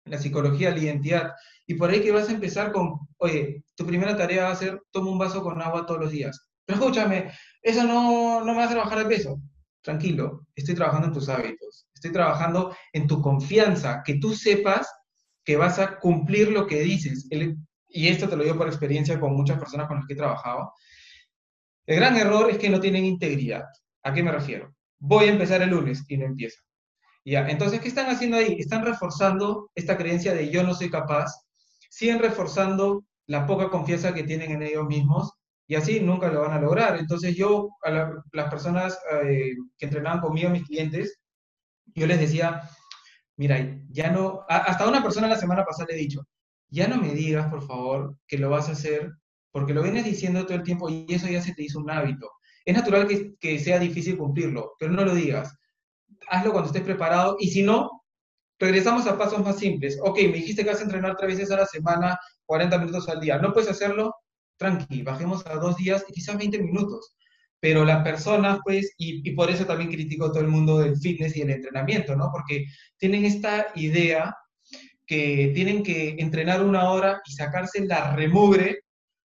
la psicología, la identidad. Y por ahí que vas a empezar con, oye, tu primera tarea va a ser, toma un vaso con agua todos los días. Pero escúchame, eso no, no me hacer bajar de peso. Tranquilo, estoy trabajando en tus hábitos. Estoy trabajando en tu confianza, que tú sepas que vas a cumplir lo que dices. Y esto te lo digo por experiencia con muchas personas con las que he trabajado, el gran error es que no tienen integridad. ¿A qué me refiero? Voy a empezar el lunes y no empieza. Ya, entonces, ¿qué están haciendo ahí? Están reforzando esta creencia de yo no soy capaz, siguen reforzando la poca confianza que tienen en ellos mismos y así nunca lo van a lograr. Entonces yo, a las personas eh, que entrenaban conmigo, mis clientes, yo les decía, mira, ya no, hasta una persona la semana pasada le he dicho, ya no me digas, por favor, que lo vas a hacer, porque lo vienes diciendo todo el tiempo y eso ya se te hizo un hábito. Es natural que, sea difícil cumplirlo, pero no lo digas. Hazlo cuando estés preparado y si no, regresamos a pasos más simples. Ok, me dijiste que vas a entrenar tres veces a la semana, 40 minutos al día. ¿No puedes hacerlo? Tranqui, bajemos a dos días y quizás 20 minutos. Pero las personas, pues, y, y por eso también critico todo el mundo del fitness y el entrenamiento, ¿no? Porque tienen esta idea que tienen que entrenar una hora y sacarse la remugre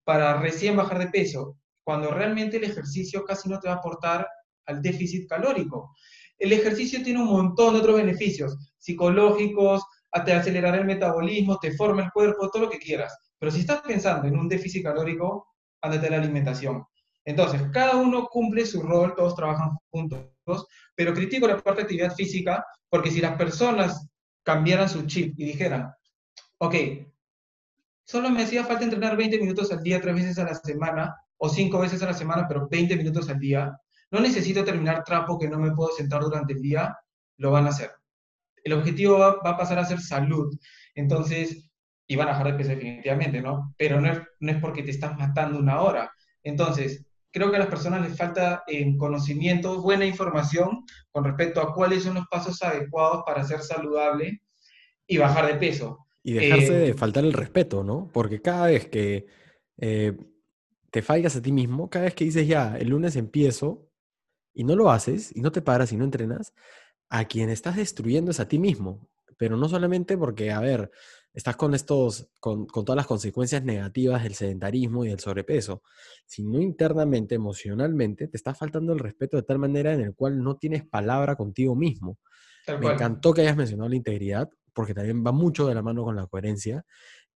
para recién bajar de peso, cuando realmente el ejercicio casi no te va a aportar al déficit calórico. El ejercicio tiene un montón de otros beneficios psicológicos, te acelerar el metabolismo, te forma el cuerpo, todo lo que quieras. Pero si estás pensando en un déficit calórico, ándate a la alimentación. Entonces, cada uno cumple su rol, todos trabajan juntos, pero critico la parte de actividad física porque si las personas cambiaran su chip y dijeran, ok, solo me hacía falta entrenar 20 minutos al día, tres veces a la semana, o cinco veces a la semana, pero 20 minutos al día, no necesito terminar trapo que no me puedo sentar durante el día, lo van a hacer. El objetivo va, a pasar a ser salud. Entonces, y van a bajar de peso definitivamente, ¿no? Pero no es, no es porque te estás matando una hora. Entonces, creo que a las personas les falta eh, conocimiento, buena información con respecto a cuáles son los pasos adecuados para ser saludable y bajar de peso. Y dejarse de eh, faltar el respeto, ¿no? Porque cada vez que eh, te fallas a ti mismo, cada vez que dices ya, el lunes empiezo y no lo haces y no te paras y no entrenas, a quien estás destruyendo es a ti mismo. Pero no solamente porque, a ver, estás con estos, con, todas las consecuencias negativas del sedentarismo y del sobrepeso, sino internamente, emocionalmente, te está faltando el respeto de tal manera en el cual no tienes palabra contigo mismo. Me encantó que hayas mencionado la integridad, porque también va mucho de la mano con la coherencia.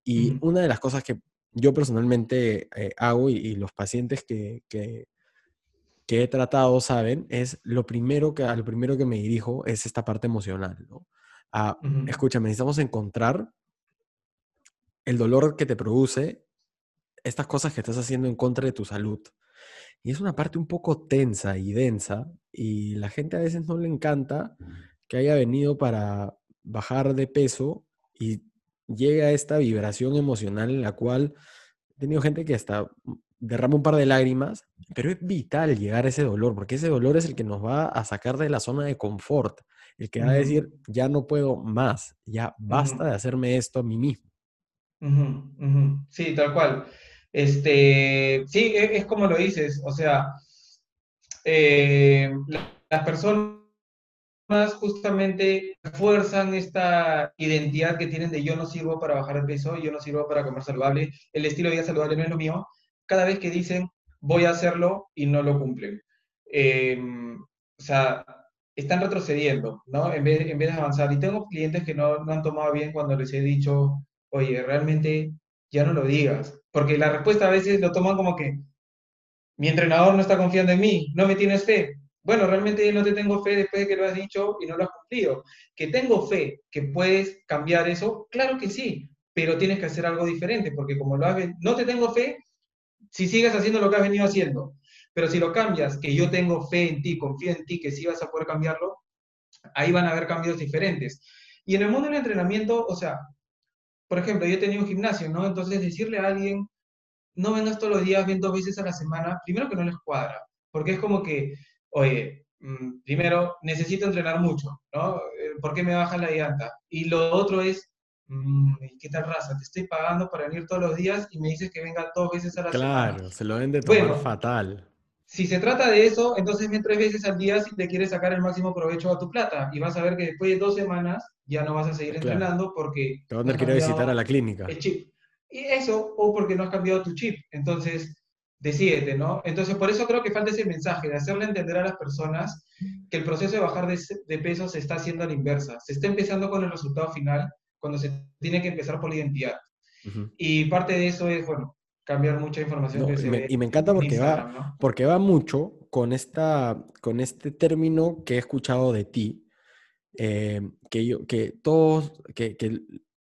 Y una de las cosas que yo personalmente eh, hago y, los pacientes que, que, he tratado saben, es lo primero que, a lo primero que me dirijo es esta parte emocional, ¿no? A, Escúchame, necesitamos encontrar el dolor que te produce estas cosas que estás haciendo en contra de tu salud. Y es una parte un poco tensa y densa y la gente a veces no le encanta que haya venido para bajar de peso y llega a esta vibración emocional en la cual he tenido gente que hasta derrama un par de lágrimas, pero es vital llegar a ese dolor, porque ese dolor es el que nos va a sacar de la zona de confort, el que va a decir, ya no puedo más, ya basta de hacerme esto a mí mismo. Sí, tal cual. Este, sí, e, es, como lo dices, o sea, eh, las personas justamente fuerzan esta identidad que tienen de yo no sirvo para bajar de peso, yo no sirvo para comer saludable, el estilo de vida saludable no es lo mío, cada vez que dicen voy a hacerlo y no lo cumplen. Em, o sea, están retrocediendo, ¿no? En vez, en vez de avanzar. Y tengo clientes que no, no han tomado bien cuando les he dicho, oye, realmente ya no lo digas. Porque la respuesta a veces lo toman como que mi entrenador no está confiando en mí, no me tienes fe. Bueno, realmente no te tengo fe después de que lo has dicho y no lo has cumplido. Que tengo fe que puedes cambiar eso, claro que sí, pero tienes que hacer algo diferente, porque como lo has, no te tengo fe, si sigues haciendo lo que has venido haciendo. Pero si lo cambias, que yo tengo fe en ti, confío en ti, que sí vas a poder cambiarlo, ahí van a haber cambios diferentes. Y en el mundo del entrenamiento, o sea, por ejemplo, yo he tenido un gimnasio, ¿no? Entonces decirle a alguien, no vendas todos los días, ven dos veces a la semana, primero que no les cuadra, porque es como que, oye, mm, primero, necesito entrenar mucho, ¿no? Eh, ¿Por qué me bajan la llanta? Y lo otro es, mm, ¿qué tal raza? Te estoy pagando para venir todos los días y me dices que venga dos veces a la semana. Claro, se lo ven de tomar fatal. Si se trata de eso, entonces ven tres veces al día si te quieres sacar el máximo provecho a tu plata. Y vas a ver que después de dos semanas ya no vas a seguir entrenando porque... Te van a querer visitar a la clínica. El chip. Y eso, o porque no has cambiado tu chip. Entonces, decídete, ¿no? Entonces, por eso creo que falta ese mensaje de hacerle entender a las personas que el proceso de bajar de, peso se está haciendo a la inversa. Se está empezando con el resultado final cuando se tiene que empezar por la identidad. Y parte de eso es, bueno, cambiar mucha información. y, me, y, me, encanta porque, va, porque va mucho con, esta, con este término que he escuchado de ti, eh, que, yo, que todos, que, que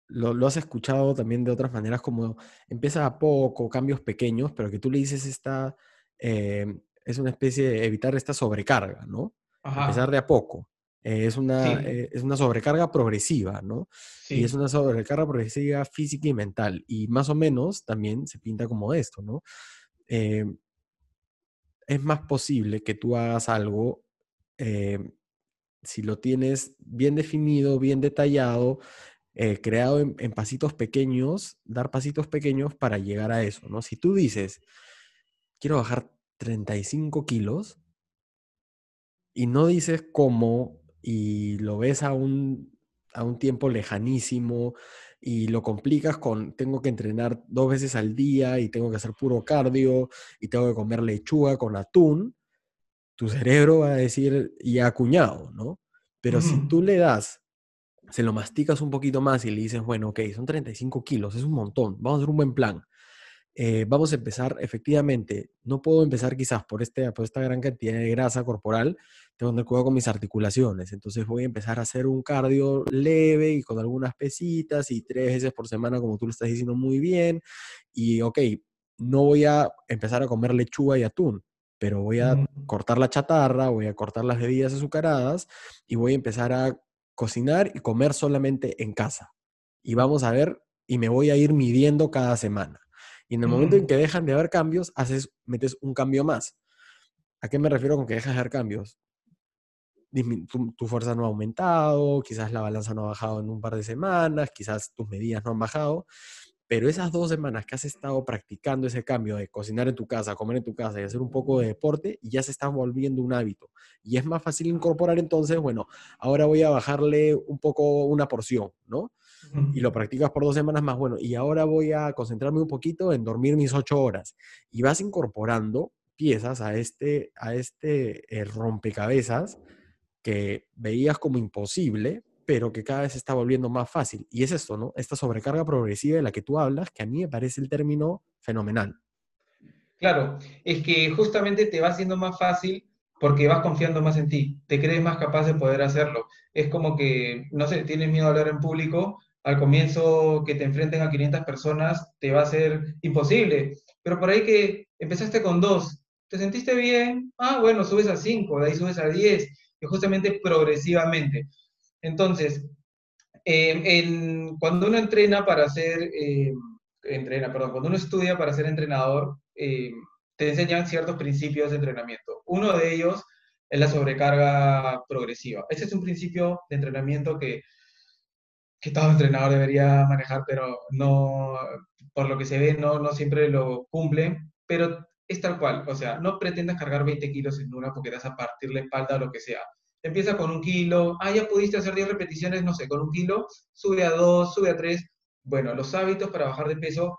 lo, lo, has escuchado también de otras maneras, como empieza a poco, cambios pequeños, pero que tú le dices esta, eh, es una especie de evitar esta sobrecarga, ¿no? Empezar de a poco. Eh, es, una, eh, es una sobrecarga progresiva, ¿no? Y es una sobrecarga progresiva física y mental. Y más o menos también se pinta como esto, ¿no? Eh, es más posible que tú hagas algo si lo tienes bien definido, bien detallado, creado en, en, pasitos pequeños, dar pasitos pequeños para llegar a eso, ¿no? Si tú dices, quiero bajar 35 kilos y no dices cómo y lo ves a un, a un tiempo lejanísimo y lo complicas con tengo que entrenar dos veces al día y tengo que hacer puro cardio y tengo que comer lechuga con atún, tu cerebro va a decir ya acuñado, ¿no? Pero si tú le das, se lo masticas un poquito más y le dices, bueno, ok, son 35 kilos, es un montón, vamos a hacer un buen plan. Eh, vamos a empezar efectivamente, no puedo empezar quizás por, este, por esta gran cantidad de grasa corporal, tengo que tener cuidado con mis articulaciones, entonces voy a empezar a hacer un cardio leve y con algunas pesitas y tres veces por semana, como tú lo estás diciendo muy bien, y ok, no voy a empezar a comer lechuga y atún, pero voy a cortar la chatarra, voy a cortar las bebidas azucaradas y voy a empezar a cocinar y comer solamente en casa. Y vamos a ver, y me voy a ir midiendo cada semana. Y en el momento en que dejan de haber cambios, haces, metes un cambio más. ¿A qué me refiero con que dejas de haber cambios? Tu, fuerza no ha aumentado, quizás la balanza no ha bajado en un par de semanas, quizás tus medidas no han bajado, pero esas dos semanas que has estado practicando ese cambio de cocinar en tu casa, comer en tu casa y hacer un poco de deporte, ya se está volviendo un hábito. Y es más fácil incorporar entonces, bueno, ahora voy a bajarle un poco una porción, ¿no? Y lo practicas por dos semanas más, bueno, y ahora voy a concentrarme un poquito en dormir mis ocho horas. Y vas incorporando piezas a este, a este eh, rompecabezas que veías como imposible, pero que cada vez se está volviendo más fácil. Y es esto, ¿no? Esta sobrecarga progresiva de la que tú hablas, que a mí me parece el término fenomenal. Claro, es que justamente te va haciendo más fácil porque vas confiando más en ti, te crees más capaz de poder hacerlo. Es como que, no sé, tienes miedo a hablar en público, al comienzo que te enfrenten a 500 personas te va a ser imposible, pero por ahí que empezaste con dos, te sentiste bien, ah, bueno, subes a 5, de ahí subes a 10, y justamente progresivamente. Entonces, em, cuando uno entrena para ser, entrena, perdón, cuando uno estudia para ser entrenador, em, te enseñan ciertos principios de entrenamiento. Uno de ellos es la sobrecarga progresiva. Ese es un principio de entrenamiento que que todo entrenador debería manejar, pero no, por lo que se ve, no, no siempre lo cumple, pero es tal cual, o sea, no pretendas cargar 20 kilos en una porque te vas a partir la espalda o lo que sea. Empieza con un kilo, ah, ya pudiste hacer 10 repeticiones, no sé, con un kilo, sube a 2, sube a 3. Bueno, los hábitos para bajar de peso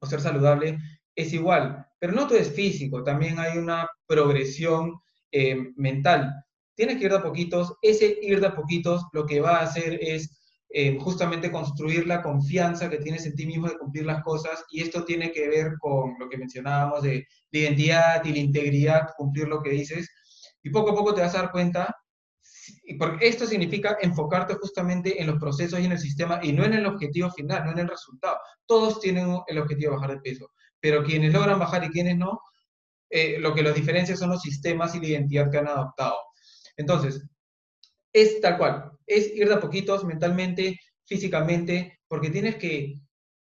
o ser saludable es igual, pero no todo es físico, también hay una progresión eh, mental. Tienes que ir de a poquitos, ese ir de a poquitos lo que va a hacer es eh, justamente construir la confianza que tienes en ti mismo de cumplir las cosas y esto tiene que ver con lo que mencionábamos de la identidad y la integridad, cumplir lo que dices y poco a poco te vas a dar cuenta, porque esto significa enfocarte justamente en los procesos y en el sistema y no en el objetivo final, no en el resultado. Todos tienen el objetivo de bajar de peso, pero quienes logran bajar y quienes no, eh, lo que los diferencia son los sistemas y la identidad que han adoptado. Entonces, es tal cual, es ir de a poquitos mentalmente, físicamente, porque tienes que,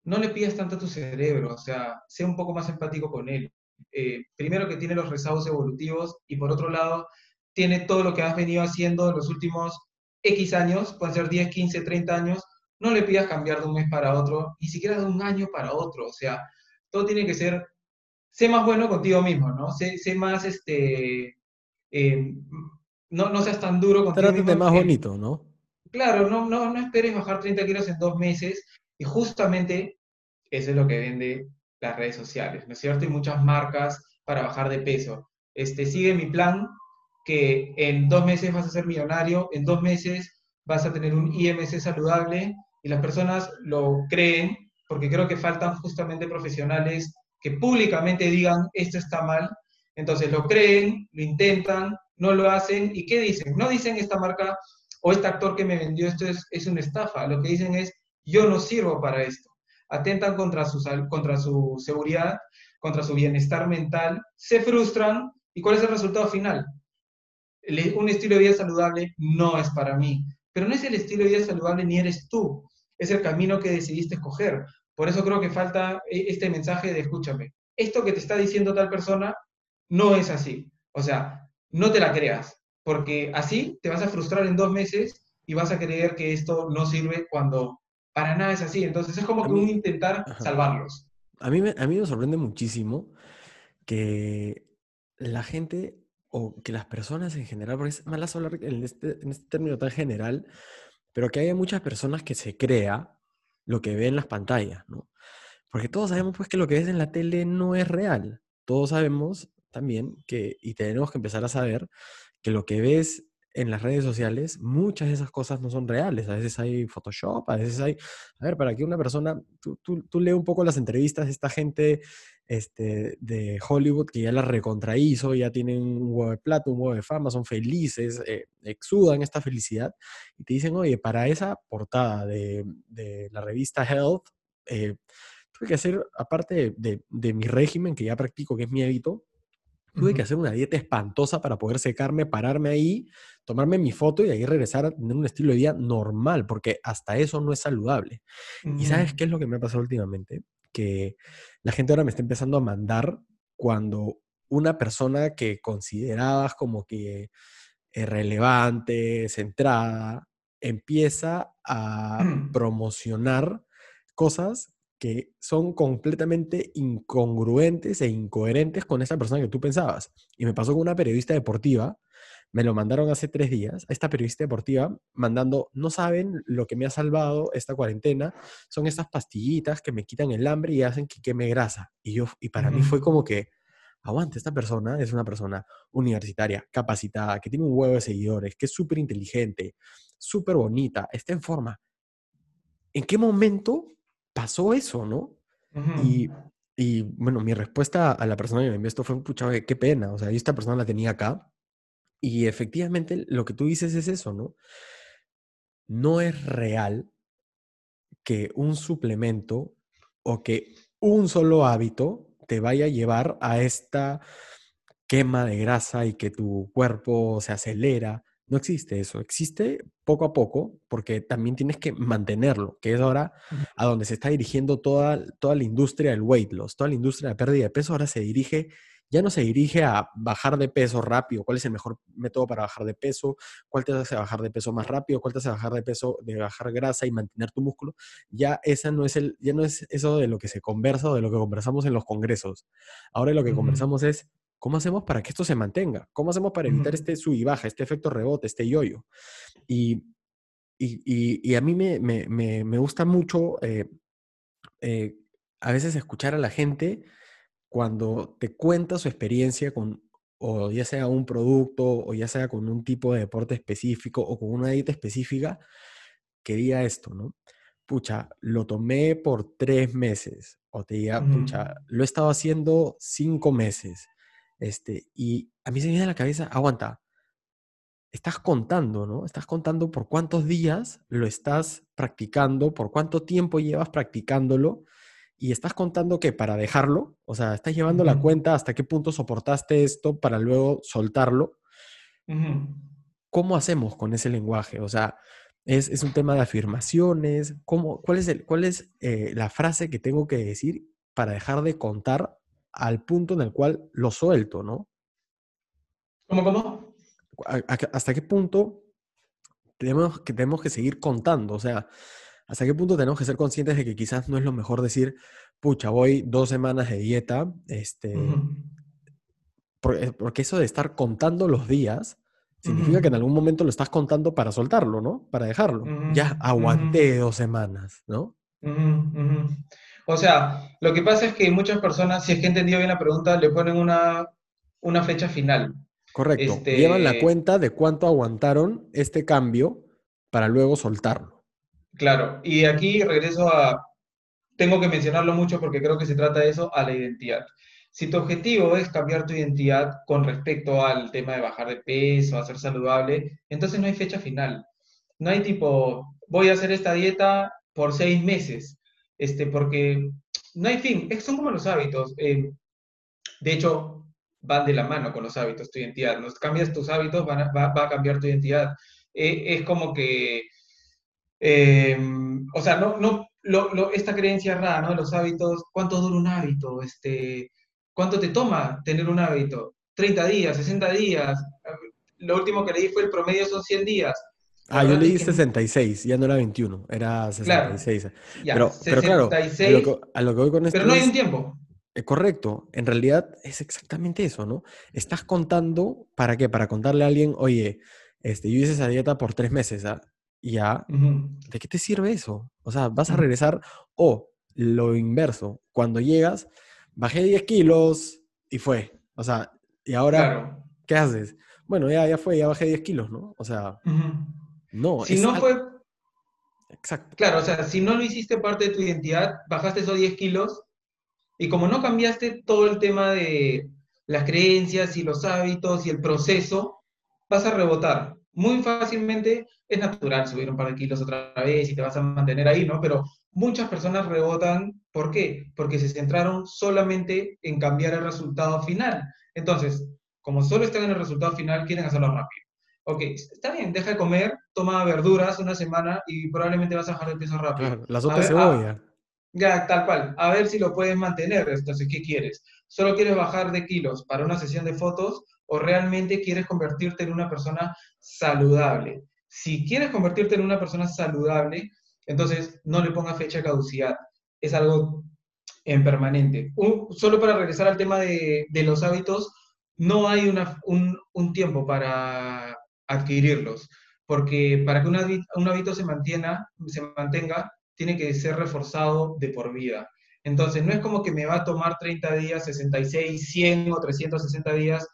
no le pidas tanto a tu cerebro, o sea, sea un poco más empático con él. Eh, primero que tiene los rezagos evolutivos y por otro lado, tiene todo lo que has venido haciendo en los últimos X años, pueden ser 10, 15, 30 años, no le pidas cambiar de un mes para otro, ni siquiera de un año para otro, o sea, todo tiene que ser, sé más bueno contigo mismo, ¿no? Sé, sé más, este, eh, no, no seas tan duro contigo mismo. más bonito, ¿no? Claro, no, no, no esperes bajar 30 kilos en dos meses y justamente eso es lo que vende las redes sociales, ¿no es cierto? Y muchas marcas para bajar de peso. Este, sigue mi plan, que en dos meses vas a ser millonario, en dos meses vas a tener un IMC saludable y las personas lo creen porque creo que faltan justamente profesionales que públicamente digan esto está mal, entonces lo creen, lo intentan, no lo hacen y ¿qué dicen? No dicen esta marca o este actor que me vendió esto es, es una estafa, lo que dicen es yo no sirvo para esto. Atentan contra su, contra su seguridad, contra su bienestar mental, se frustran y ¿cuál es el resultado final? un estilo de vida saludable no es para mí. Pero no es el estilo de vida saludable ni eres tú, es el camino que decidiste escoger. Por eso creo que falta e, este mensaje de escúchame, esto que te está diciendo tal persona no es así. O sea, no te la creas, porque así te vas a frustrar en dos meses y vas a creer que esto no sirve cuando para nada es así. Entonces es como que un intentar salvarlos. A mí, me, a mí me sorprende muchísimo que la gente o que las personas en general, porque es mala hablar en este, en este término tan general, pero que haya muchas personas que se crea lo que ve en las pantallas, ¿no? Porque todos sabemos pues que lo que ves en la tele no es real. Todos sabemos también que, y tenemos que empezar a saber, que lo que ves en las redes sociales, muchas de esas cosas no son reales. A veces hay Photoshop, a veces hay... A ver, para que una persona, tú, tú, tú lees un poco las entrevistas de esta gente este, de Hollywood que ya la recontrahizo, ya tienen un huevo de plata, un huevo de fama, son felices, eh, exudan esta felicidad y te dicen, oye, para esa portada de, de la revista Health, eh, tuve que hacer, aparte de, de, mi régimen que ya practico, que es mi hábito, tuve que hacer una dieta espantosa para poder secarme, pararme ahí, tomarme mi foto y ahí regresar a tener un estilo de vida normal, porque hasta eso no es saludable. ¿Y sabes qué es lo que me ha pasado últimamente? Que la gente ahora me está empezando a mandar cuando una persona que considerabas como que es relevante, centrada, empieza a promocionar cosas que son completamente incongruentes e incoherentes con esa persona que tú pensabas. Y me pasó con una periodista deportiva, me lo mandaron hace tres días, a esta periodista deportiva, mandando, no saben lo que me ha salvado esta cuarentena, son estas pastillitas que me quitan el hambre y hacen que queme grasa. Y, yo, y para mí fue como que, aguante, esta persona es una persona universitaria, capacitada, que tiene un huevo de seguidores, que es súper inteligente, súper bonita, está en forma. ¿En qué momento pasó eso, ¿no? y, y, bueno, mi respuesta a la persona que me envió esto fue, pucha, qué pena, o sea, esta persona la tenía acá. Y efectivamente lo que tú dices es eso, ¿no? No es real que un suplemento o que un solo hábito te vaya a llevar a esta quema de grasa y que tu cuerpo se acelera no existe eso, existe poco a poco porque también tienes que mantenerlo, que es ahora a donde se está dirigiendo toda, toda la industria del weight loss, toda la industria de pérdida de peso ahora se dirige, ya no se dirige a bajar de peso rápido, cuál es el mejor método para bajar de peso, cuál te hace bajar de peso más rápido, cuál te hace bajar de peso, de bajar grasa y mantener tu músculo, ya esa no es el, ya no es eso de lo que se conversa o de lo que conversamos en los congresos. Ahora lo que conversamos es ¿Cómo hacemos para que esto se mantenga? ¿Cómo hacemos para evitar este sub y baja, este efecto rebote, este yoyo? Y, y, a mí me, me, me, gusta mucho eh, eh, a veces escuchar a la gente cuando te cuenta su experiencia con, o ya sea un producto, o ya sea con un tipo de deporte específico, o con una dieta específica, que diga esto, ¿no? Pucha, lo tomé por tres meses, o te diga, pucha, lo he estado haciendo cinco meses, este, y a mí se me viene a la cabeza, aguanta, estás contando, ¿no? Estás contando por cuántos días lo estás practicando, por cuánto tiempo llevas practicándolo y estás contando que para dejarlo, o sea, estás llevando la cuenta hasta qué punto soportaste esto para luego soltarlo. ¿Cómo hacemos con ese lenguaje? O sea, es, un tema de afirmaciones. ¿Cómo, ¿Cuál es, el, cuál es eh, la frase que tengo que decir para dejar de contar al punto en el cual lo suelto, ¿no? ¿Cómo, cómo? ¿Hasta qué punto tenemos que, tenemos que seguir contando? O sea, ¿hasta qué punto tenemos que ser conscientes de que quizás no es lo mejor decir, pucha, voy dos semanas de dieta, este, porque eso de estar contando los días significa que en algún momento lo estás contando para soltarlo, ¿no? Para dejarlo. Ya aguanté dos semanas, ¿no? O sea, lo que pasa es que muchas personas, si es que he entendido bien la pregunta, le ponen una, una fecha final. Correcto. Este Llevan la cuenta de cuánto aguantaron este cambio para luego soltarlo. Claro, y aquí regreso a, tengo que mencionarlo mucho porque creo que se trata de eso, a la identidad. Si tu objetivo es cambiar tu identidad con respecto al tema de bajar de peso, a ser saludable, entonces no hay fecha final. No hay tipo, voy a hacer esta dieta por seis meses, este, porque no hay fin, son como los hábitos. Eh, de hecho, van de la mano con los hábitos, tu identidad. No cambias tus hábitos, va, a cambiar tu identidad. Eh, es como que, eh, o sea, no, no, esta creencia rara, ¿no? Los hábitos, ¿cuánto dura un hábito? Este, ¿Cuánto te toma tener un hábito? 30 días, 60 días. Lo último que leí fue el promedio son 100 días. Ah, yo leí 66, ya no era 21, era 66. pero, pero, claro, a lo, que, voy con esto Pero no hay un tiempo. Eh, correcto, en realidad es exactamente eso, ¿no? Estás contando, ¿para qué? Para contarle a alguien, oye, este, yo hice esa dieta por tres meses, ¿ah? Ya, ¿de qué te sirve eso? O sea, vas a regresar o lo inverso, cuando llegas, bajé 10 kilos y fue. O sea, y ahora, ¿qué haces? Bueno, ya, ya fue, ya bajé 10 kilos, ¿no? O sea, no. Si no fue... Exacto. Claro, o sea, si no lo hiciste parte de tu identidad, bajaste esos 10 kilos y como no cambiaste todo el tema de las creencias y los hábitos y el proceso, vas a rebotar. Muy fácilmente es natural subir un par de kilos otra vez y te vas a mantener ahí, ¿no? Pero muchas personas rebotan, ¿por qué? Porque se centraron solamente en cambiar el resultado final. Entonces, como solo están en el resultado final, quieren hacerlo rápido. Ok, está bien, deja de comer, toma verduras una semana y probablemente vas a bajar de peso rápido. Claro, la sopa de cebolla. Ya, tal cual. A ver si lo puedes mantener. Entonces, ¿qué quieres? ¿Solo quieres bajar de kilos para una sesión de fotos o realmente quieres convertirte en una persona saludable? Si quieres convertirte en una persona saludable, entonces, no le ponga fecha de caducidad. Es algo en permanente. solo para regresar al tema de, los hábitos, no hay un, tiempo para adquirirlos, porque para que un hábito, se, mantenga, se mantenga, tiene que ser reforzado de por vida. Entonces, no es como que me va a tomar 30 días, 66, 100 o 360 días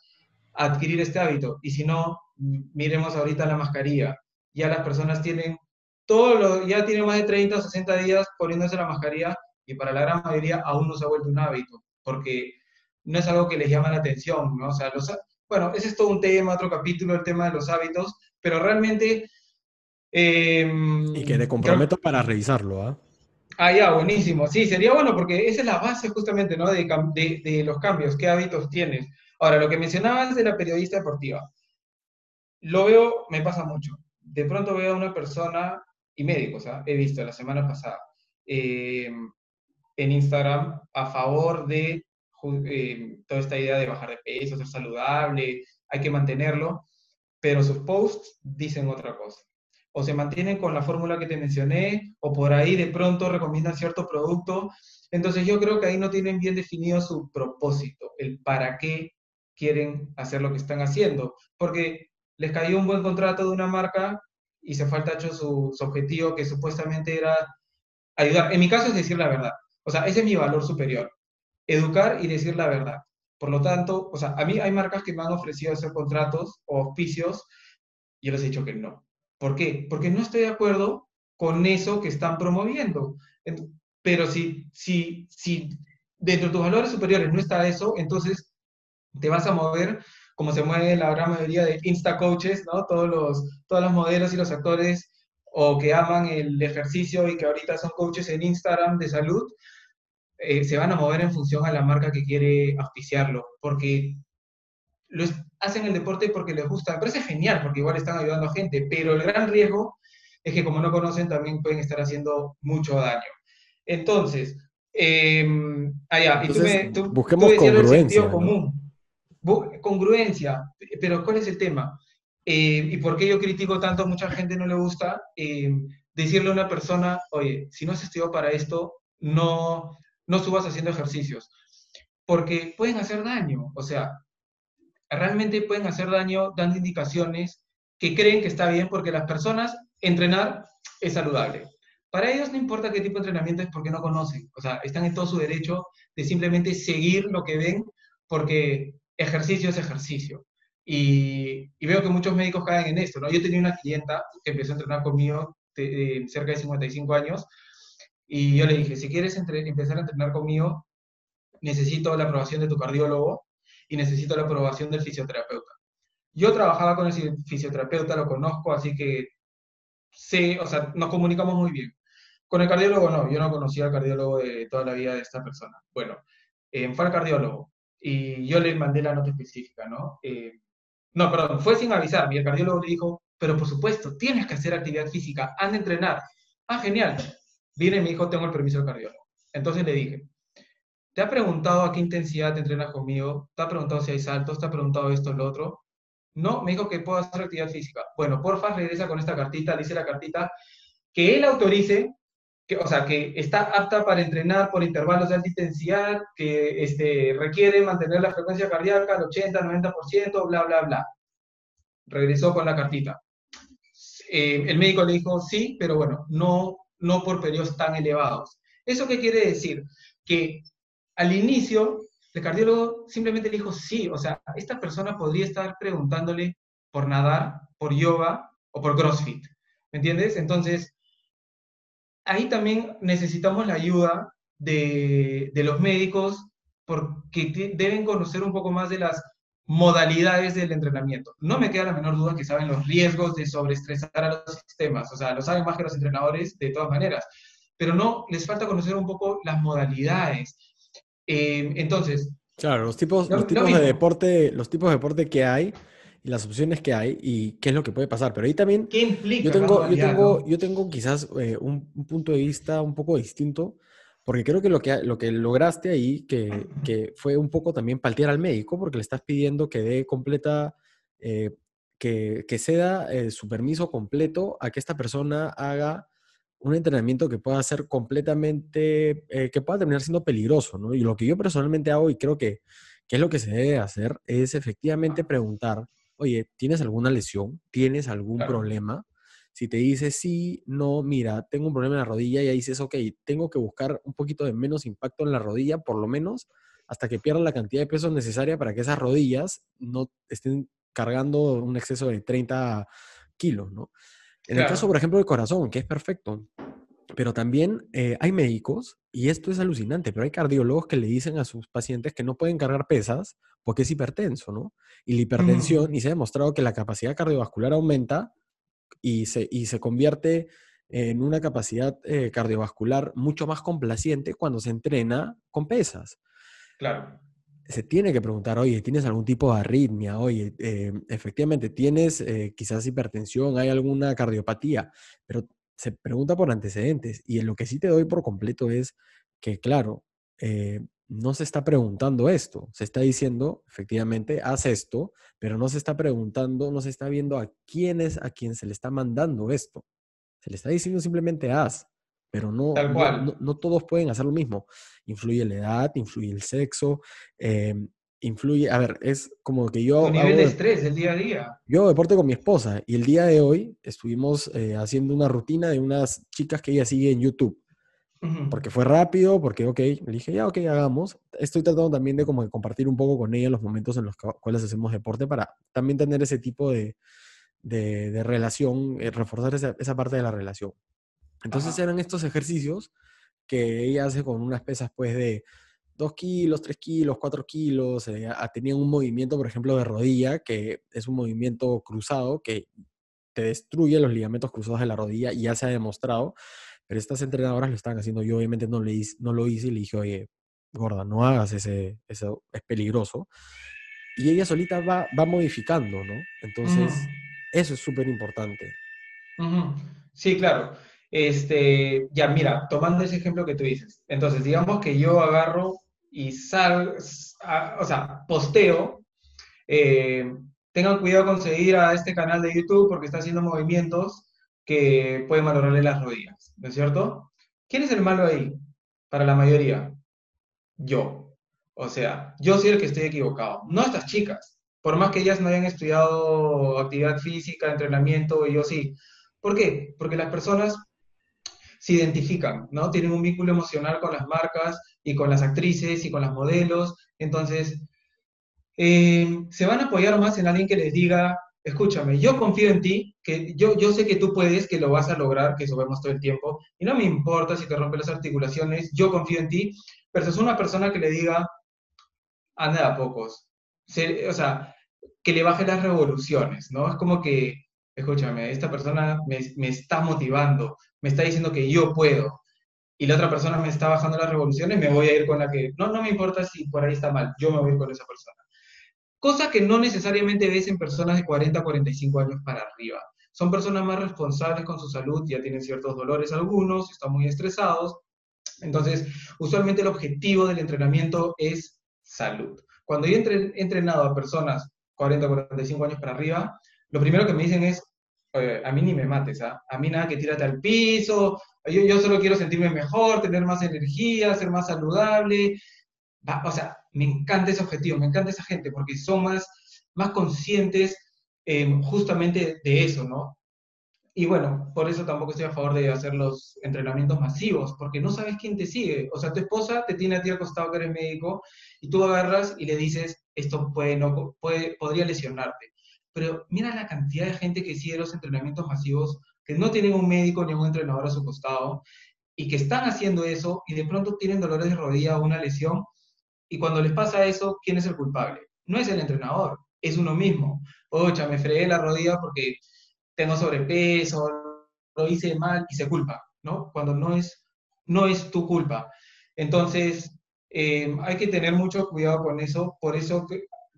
adquirir este hábito. Y si no, miremos ahorita la mascarilla. Ya las personas tienen todo lo, ya tiene más de 30 o 60 días poniéndose la mascarilla y para la gran mayoría aún no se ha vuelto un hábito, porque no es algo que les llama la atención, ¿no? O sea, los, bueno, ese es todo un tema, otro capítulo, el tema de los hábitos, pero realmente... Em, y que te comprometo para revisarlo, ¿ah? Ah, ya, buenísimo. Sí, sería bueno porque esa es la base justamente, ¿no? De, de, de los cambios, qué hábitos tienes. Ahora, lo que mencionabas de la periodista deportiva, lo veo, me pasa mucho. De pronto veo a una persona y médicos, ¿ah? he visto la semana pasada eh, en Instagram a favor de eh, toda esta idea de bajar de peso, ser saludable, hay que mantenerlo, pero sus posts dicen otra cosa. O se mantienen con la fórmula que te mencioné, o por ahí de pronto recomiendan cierto producto. Entonces yo creo que ahí no tienen bien definido su propósito, el para qué quieren hacer lo que están haciendo. Porque les cayó un buen contrato de una marca y se falta hecho su, objetivo que supuestamente era ayudar. En mi caso es decir la verdad. O sea, ese es mi valor superior. Educar y decir la verdad. Por lo tanto, o sea, a mí hay marcas que me han ofrecido hacer contratos o auspicios y yo les he dicho que no. ¿Por qué? Porque no estoy de acuerdo con eso que están promoviendo. Pero si, si, si dentro de tus valores superiores no está eso, entonces te vas a mover como se mueve la gran mayoría de Insta coaches, ¿no? Todos los, todos los modelos y los actores o que aman el ejercicio y que ahorita son coaches en Instagram de salud, eh, se van a mover en función a la marca que quiere auspiciarlo, porque lo hacen el deporte porque les gusta. Me parece genial, porque igual están ayudando a gente, pero el gran riesgo es que como no conocen, también pueden estar haciendo mucho daño. Entonces, eh, allá, y tú, me, tú, busquemos congruencia. común. Congruencia, pero ¿cuál es el tema? Eh, ¿Y por qué yo critico tanto a mucha gente no le gusta? Eh, decirle a una persona, oye, si no has estudiado para esto, no, no subas haciendo ejercicios, porque pueden hacer daño, o sea, realmente pueden hacer daño dando indicaciones que creen que está bien porque las personas entrenar es saludable. Para ellos no importa qué tipo de entrenamiento es porque no conocen, o sea, están en todo su derecho de simplemente seguir lo que ven porque ejercicio es ejercicio. Y, veo que muchos médicos caen en esto, ¿no? Yo tenía una clienta que empezó a entrenar conmigo de, cerca de 55 años y yo le dije, si quieres empezar a entrenar conmigo, necesito la aprobación de tu cardiólogo y necesito la aprobación del fisioterapeuta. Yo trabajaba con el fisioterapeuta, lo conozco, así que sé, o sea, nos comunicamos muy bien. Con el cardiólogo no, yo no conocía al cardiólogo de toda la vida de esta persona. Bueno, eh, fue al cardiólogo y yo le mandé la nota específica, ¿no? Eh, no, perdón, fue sin avisarme y el cardiólogo le dijo, pero por supuesto, tienes que hacer actividad física, anda a entrenar. Ah, genial. Viene y me dijo, tengo el permiso del cardiólogo. Entonces le dije, ¿Te ha preguntado a qué intensidad te entrenas conmigo? ¿Te ha preguntado si hay saltos? ¿Te ha preguntado esto lo otro? No, me dijo que puedo hacer actividad física. Bueno, porfa, regresa con esta cartita, dice la cartita, que él autorice, que, o sea, que está apta para entrenar por intervalos de alta intensidad, que este, requiere mantener la frecuencia cardíaca al 80, 90%, bla, bla, bla. Regresó con la cartita. Eh, el médico le dijo sí, pero bueno, no, no por periodos tan elevados. ¿Eso qué quiere decir? Que al inicio, el cardiólogo simplemente le dijo sí, o sea, esta persona podría estar preguntándole por nadar, por yoga o por CrossFit, ¿me entiendes? Entonces, ahí también necesitamos la ayuda de, los médicos porque deben conocer un poco más de las modalidades del entrenamiento. No me queda la menor duda que saben los riesgos de sobreestresar a los sistemas, o sea, lo saben más que los entrenadores de todas maneras, pero no, les falta conocer un poco las modalidades, eh, entonces. Claro, los tipos, los tipos de deporte, los tipos de deporte que hay y las opciones que hay y qué es lo que puede pasar. Pero ahí también. ¿Qué implica? Yo tengo, yo tengo, yo tengo quizás eh, un, punto de vista un poco distinto, porque creo que lo que, lo que lograste ahí, que, que fue un poco también paltear al médico, porque le estás pidiendo que dé completa. Eh, que, que ceda su permiso completo a que esta persona haga un entrenamiento que pueda ser completamente, eh, que pueda terminar siendo peligroso, ¿no? Y lo que yo personalmente hago y creo que, que es lo que se debe hacer es efectivamente preguntar, oye, ¿tienes alguna lesión? ¿Tienes algún problema? Si te dice sí, no, mira, tengo un problema en la rodilla y ahí dices, ok, tengo que buscar un poquito de menos impacto en la rodilla, por lo menos hasta que pierda la cantidad de peso necesaria para que esas rodillas no estén cargando un exceso de 30 kilos, ¿no? En el caso, por ejemplo, del corazón, que es perfecto, pero también eh, hay médicos, y esto es alucinante, pero hay cardiólogos que le dicen a sus pacientes que no pueden cargar pesas porque es hipertenso, ¿no? Y la hipertensión, y se ha demostrado que la capacidad cardiovascular aumenta y se, y se convierte en una capacidad eh, cardiovascular mucho más complaciente cuando se entrena con pesas. Claro se tiene que preguntar, oye, ¿tienes algún tipo de arritmia? Oye, eh, efectivamente, ¿tienes eh, quizás hipertensión? ¿Hay alguna cardiopatía? Pero se pregunta por antecedentes. Y en lo que sí te doy por completo es que, claro, no se está preguntando esto. Se está diciendo, efectivamente, haz esto, pero no se está preguntando, no se está viendo a quién es a quien se le está mandando esto. Se le está diciendo simplemente haz pero no, no, todos pueden hacer lo mismo. Influye la edad, influye el sexo, em, influye, a ver, es como que yo... Tu nivel de estrés día a día. Yo deporte con mi esposa y el día de hoy estuvimos eh, haciendo una rutina de unas chicas que ella sigue en YouTube. Porque fue rápido, porque, ok, le dije, ya, ok, hagamos. Estoy tratando también de como de compartir un poco con ella los momentos en los cuales hacemos deporte para también tener ese tipo de, de, relación, eh, reforzar esa, esa parte de la relación. Entonces eran estos ejercicios que ella hace con unas pesas pues de 2 kilos, 3 kilos, 4 kilos, eh, tenían un movimiento, por ejemplo, de rodilla, que es un movimiento cruzado que te destruye los ligamentos cruzados de la rodilla y ya se ha demostrado. Pero estas entrenadoras lo estaban haciendo. Yo obviamente no, le hice, no lo hice y le dije, oye, gorda, no hagas ese, eso, es peligroso. Y ella solita va, va modificando, ¿no? Entonces, eso es súper importante. Sí, claro. Este, ya, mira, tomando ese ejemplo que tú dices. Entonces, digamos que yo agarro y sal, o sea, posteo, eh, tengan cuidado con seguir a este canal de YouTube porque está haciendo movimientos que pueden valorarle las rodillas, ¿no es cierto? ¿Quién es el malo ahí? Para la mayoría, yo. O sea, yo soy el que estoy equivocado, no estas chicas. Por más que ellas no hayan estudiado actividad física, entrenamiento, y yo sí. ¿Por qué? Porque las personas se identifican, ¿no? Tienen un vínculo emocional con las marcas y con las actrices y con las modelos. Entonces, eh, se van a apoyar más en alguien que les diga, escúchame, yo confío en ti, que yo, yo sé que tú puedes, que lo vas a lograr, que eso vemos todo el tiempo, y no me importa si te rompes las articulaciones, yo confío en ti, pero es una persona que le diga, anda a pocos, o sea, que le baje las revoluciones, ¿no? Es como que, escúchame, esta persona me, me está motivando, me está diciendo que yo puedo, y la otra persona me está bajando las revoluciones, me voy a ir con la que, no, no me importa si por ahí está mal, yo me voy con esa persona cosa que no necesariamente ves en personas de 40 a 45 años para arriba. Son personas más responsables con su salud, ya tienen ciertos dolores algunos, están muy estresados. Entonces, usualmente el objetivo del entrenamiento es salud. Cuando yo he entrenado a personas 40 a 45 años para arriba, lo primero que me dicen es, a mí ni me mates, ¿ah? a mí nada que tírate al piso, yo, yo solo quiero sentirme mejor, tener más energía, ser más saludable. o sea, me encanta ese objetivo, me encanta esa gente, porque son más, más conscientes em, justamente de eso, ¿no? Y bueno, por eso tampoco estoy a favor de hacer los entrenamientos masivos, porque no sabes quién te sigue. O sea, tu esposa te tiene a ti al costado que eres médico y tú agarras y le dices, esto puede, no, puede, podría lesionarte. Pero mira la cantidad de gente que sigue los entrenamientos masivos, que no tienen un médico ni un entrenador a su costado, y que están haciendo eso y de pronto tienen dolores de rodilla o una lesión y cuando les pasa eso, ¿quién es el culpable? No es el entrenador, es uno mismo. Ocha, me fregué la rodilla porque tengo sobrepeso, lo hice mal y se culpa, ¿no? Cuando no es, no es tu culpa. Entonces, eh, hay que tener mucho cuidado con eso. Por eso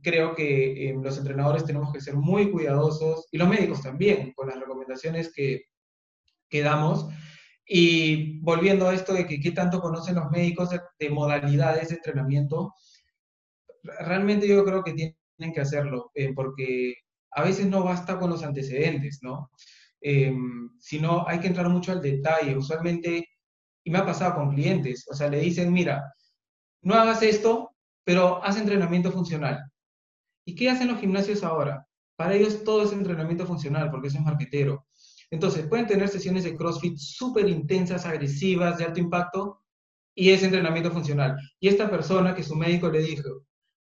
creo que eh, los entrenadores tenemos que ser muy cuidadosos y los médicos también con las recomendaciones que damos y volviendo a esto de que qué tanto conocen los médicos de, modalidades de entrenamiento, realmente yo creo que tienen que hacerlo, eh, porque a veces no basta con los antecedentes, ¿no? Eh, sino hay que entrar mucho al detalle. Usualmente, y me ha pasado con clientes, o sea, le dicen, mira, no hagas esto, pero haz entrenamiento funcional. ¿Y qué hacen los gimnasios ahora? Para ellos todo es entrenamiento funcional, porque eso es marquetero. Entonces, pueden tener sesiones de CrossFit súper intensas, agresivas, de alto impacto, y es entrenamiento funcional. Y esta persona que su médico le dijo,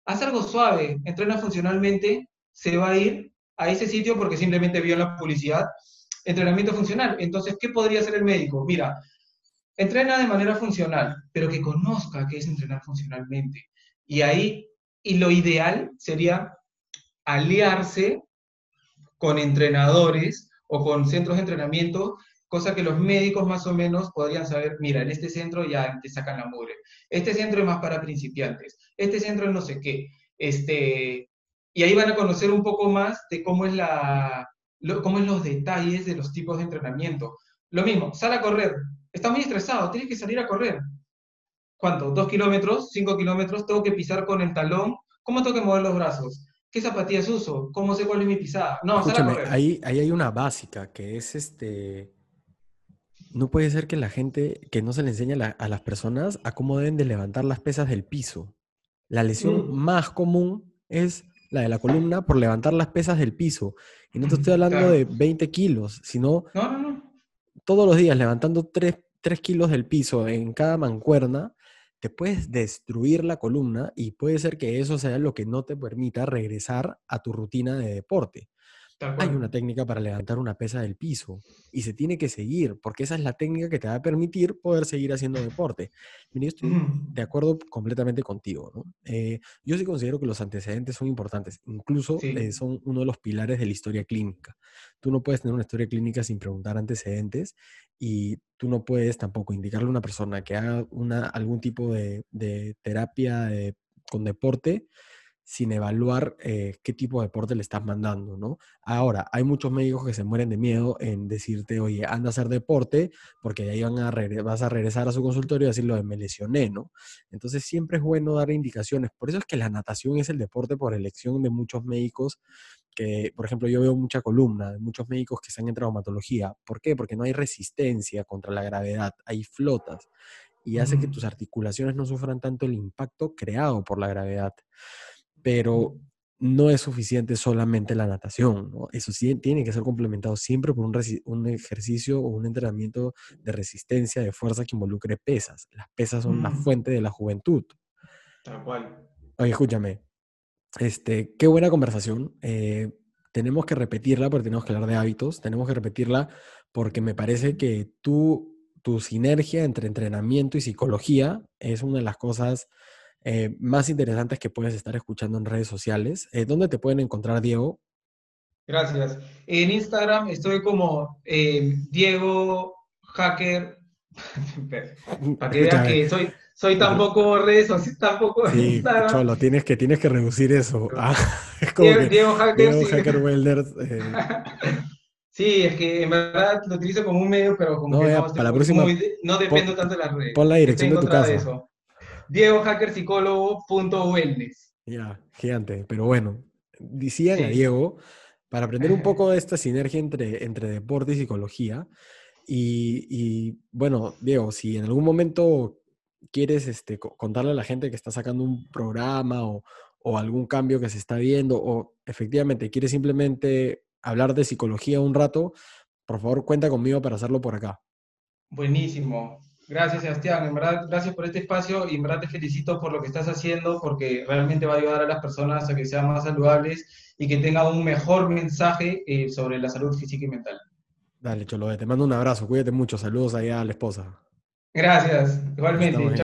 haz algo suave, entrena funcionalmente, se va a ir a ese sitio porque simplemente vio la publicidad, entrenamiento funcional. Entonces, ¿qué podría hacer el médico? Mira, entrena de manera funcional, pero que conozca qué es entrenar funcionalmente. Y ahí, y lo ideal sería aliarse con entrenadores o con centros de entrenamiento, cosa que los médicos más o menos podrían saber, mira, en este centro ya te sacan la mugre, este centro es más para principiantes, este centro es no sé qué, este, y ahí van a conocer un poco más de cómo es la, cómo es los detalles de los tipos de entrenamiento. Lo mismo, sal a correr, estás muy estresado, tienes que salir a correr. ¿Cuánto? ¿Dos kilómetros? ¿Cinco kilómetros? ¿Tengo que pisar con el talón? ¿Cómo tengo que mover los brazos? ¿Qué zapatillas uso? ¿Cómo sé cuál es mi pisada? No, Escúchame, ahí, ahí hay una básica que es este. No puede ser que la gente, que no se le enseñe a, las personas a cómo deben de levantar las pesas del piso. La lesión mm. más común es la de la columna por levantar las pesas del piso. Y no te estoy hablando de 20 kilos, sino no, no, no. todos los días levantando 3, 3 kilos del piso en cada mancuerna te puedes destruir la columna y puede ser que eso sea lo que no te permita regresar a tu rutina de deporte. Hay una técnica para levantar una pesa del piso y se tiene que seguir, porque esa es la técnica que te va a permitir poder seguir haciendo deporte. Mira, yo estoy de acuerdo completamente contigo. ¿no? Eh, yo sí considero que los antecedentes son importantes, incluso eh, son uno de los pilares de la historia clínica. Tú no puedes tener una historia clínica sin preguntar antecedentes y tú no puedes tampoco indicarle a una persona que haga una, algún tipo de, terapia con deporte sin evaluar eh, qué tipo de deporte le estás mandando, ¿no? Ahora, hay muchos médicos que se mueren de miedo en decirte, oye, anda a hacer deporte, porque de ahí van a vas a regresar a su consultorio y decirlo de me lesioné, ¿no? Entonces siempre es bueno dar indicaciones. Por eso es que la natación es el deporte por elección de muchos médicos que, por ejemplo, yo veo mucha columna de muchos médicos que están en traumatología. ¿Por qué? Porque no hay resistencia contra la gravedad, hay flotas y hace que tus articulaciones no sufran tanto el impacto creado por la gravedad pero no es suficiente solamente la natación, ¿no? Eso sí tiene que ser complementado siempre por un, ejercicio o un entrenamiento de resistencia, de fuerza que involucre pesas. Las pesas son la mm. fuente de la juventud. Tal cual. Oye, escúchame. Este, qué buena conversación. Eh, tenemos que repetirla porque tenemos que hablar de hábitos. Tenemos que repetirla porque me parece que tú, tu sinergia entre entrenamiento y psicología es una de las cosas eh, más interesantes que puedes estar escuchando en redes sociales. Eh, ¿Dónde te pueden encontrar, Diego? Gracias. En Instagram estoy como eh, Diego Hacker. Para que veas que soy, soy tampoco redes sociales, tampoco sí, Instagram. Cholo, tienes que, tienes que reducir eso. Ah, es como Diego, Hacker, Diego Hacker Welders. Sí, es que en verdad lo utilizo como un medio, pero como no, que no, para la próxima, no dependo tanto de las redes. Pon la dirección de tu casa. DiegoHackerPsicólogo.wellness. Ya, gigante. Pero bueno, decían a Diego para aprender un poco de esta sinergia entre, entre deporte y psicología. Y, bueno, Diego, si en algún momento quieres este, contarle a la gente que está sacando un programa o, o algún cambio que se está viendo, o efectivamente quieres simplemente hablar de psicología un rato, por favor cuenta conmigo para hacerlo por acá. Buenísimo. Gracias, Sebastián. En verdad, gracias por este espacio y en verdad te felicito por lo que estás haciendo porque realmente va a ayudar a las personas a que sean más saludables y que tengan un mejor mensaje eh, sobre la salud física y mental. Dale, Cholo, te mando un abrazo. Cuídate mucho. Saludos allá a la esposa. Gracias. Igualmente.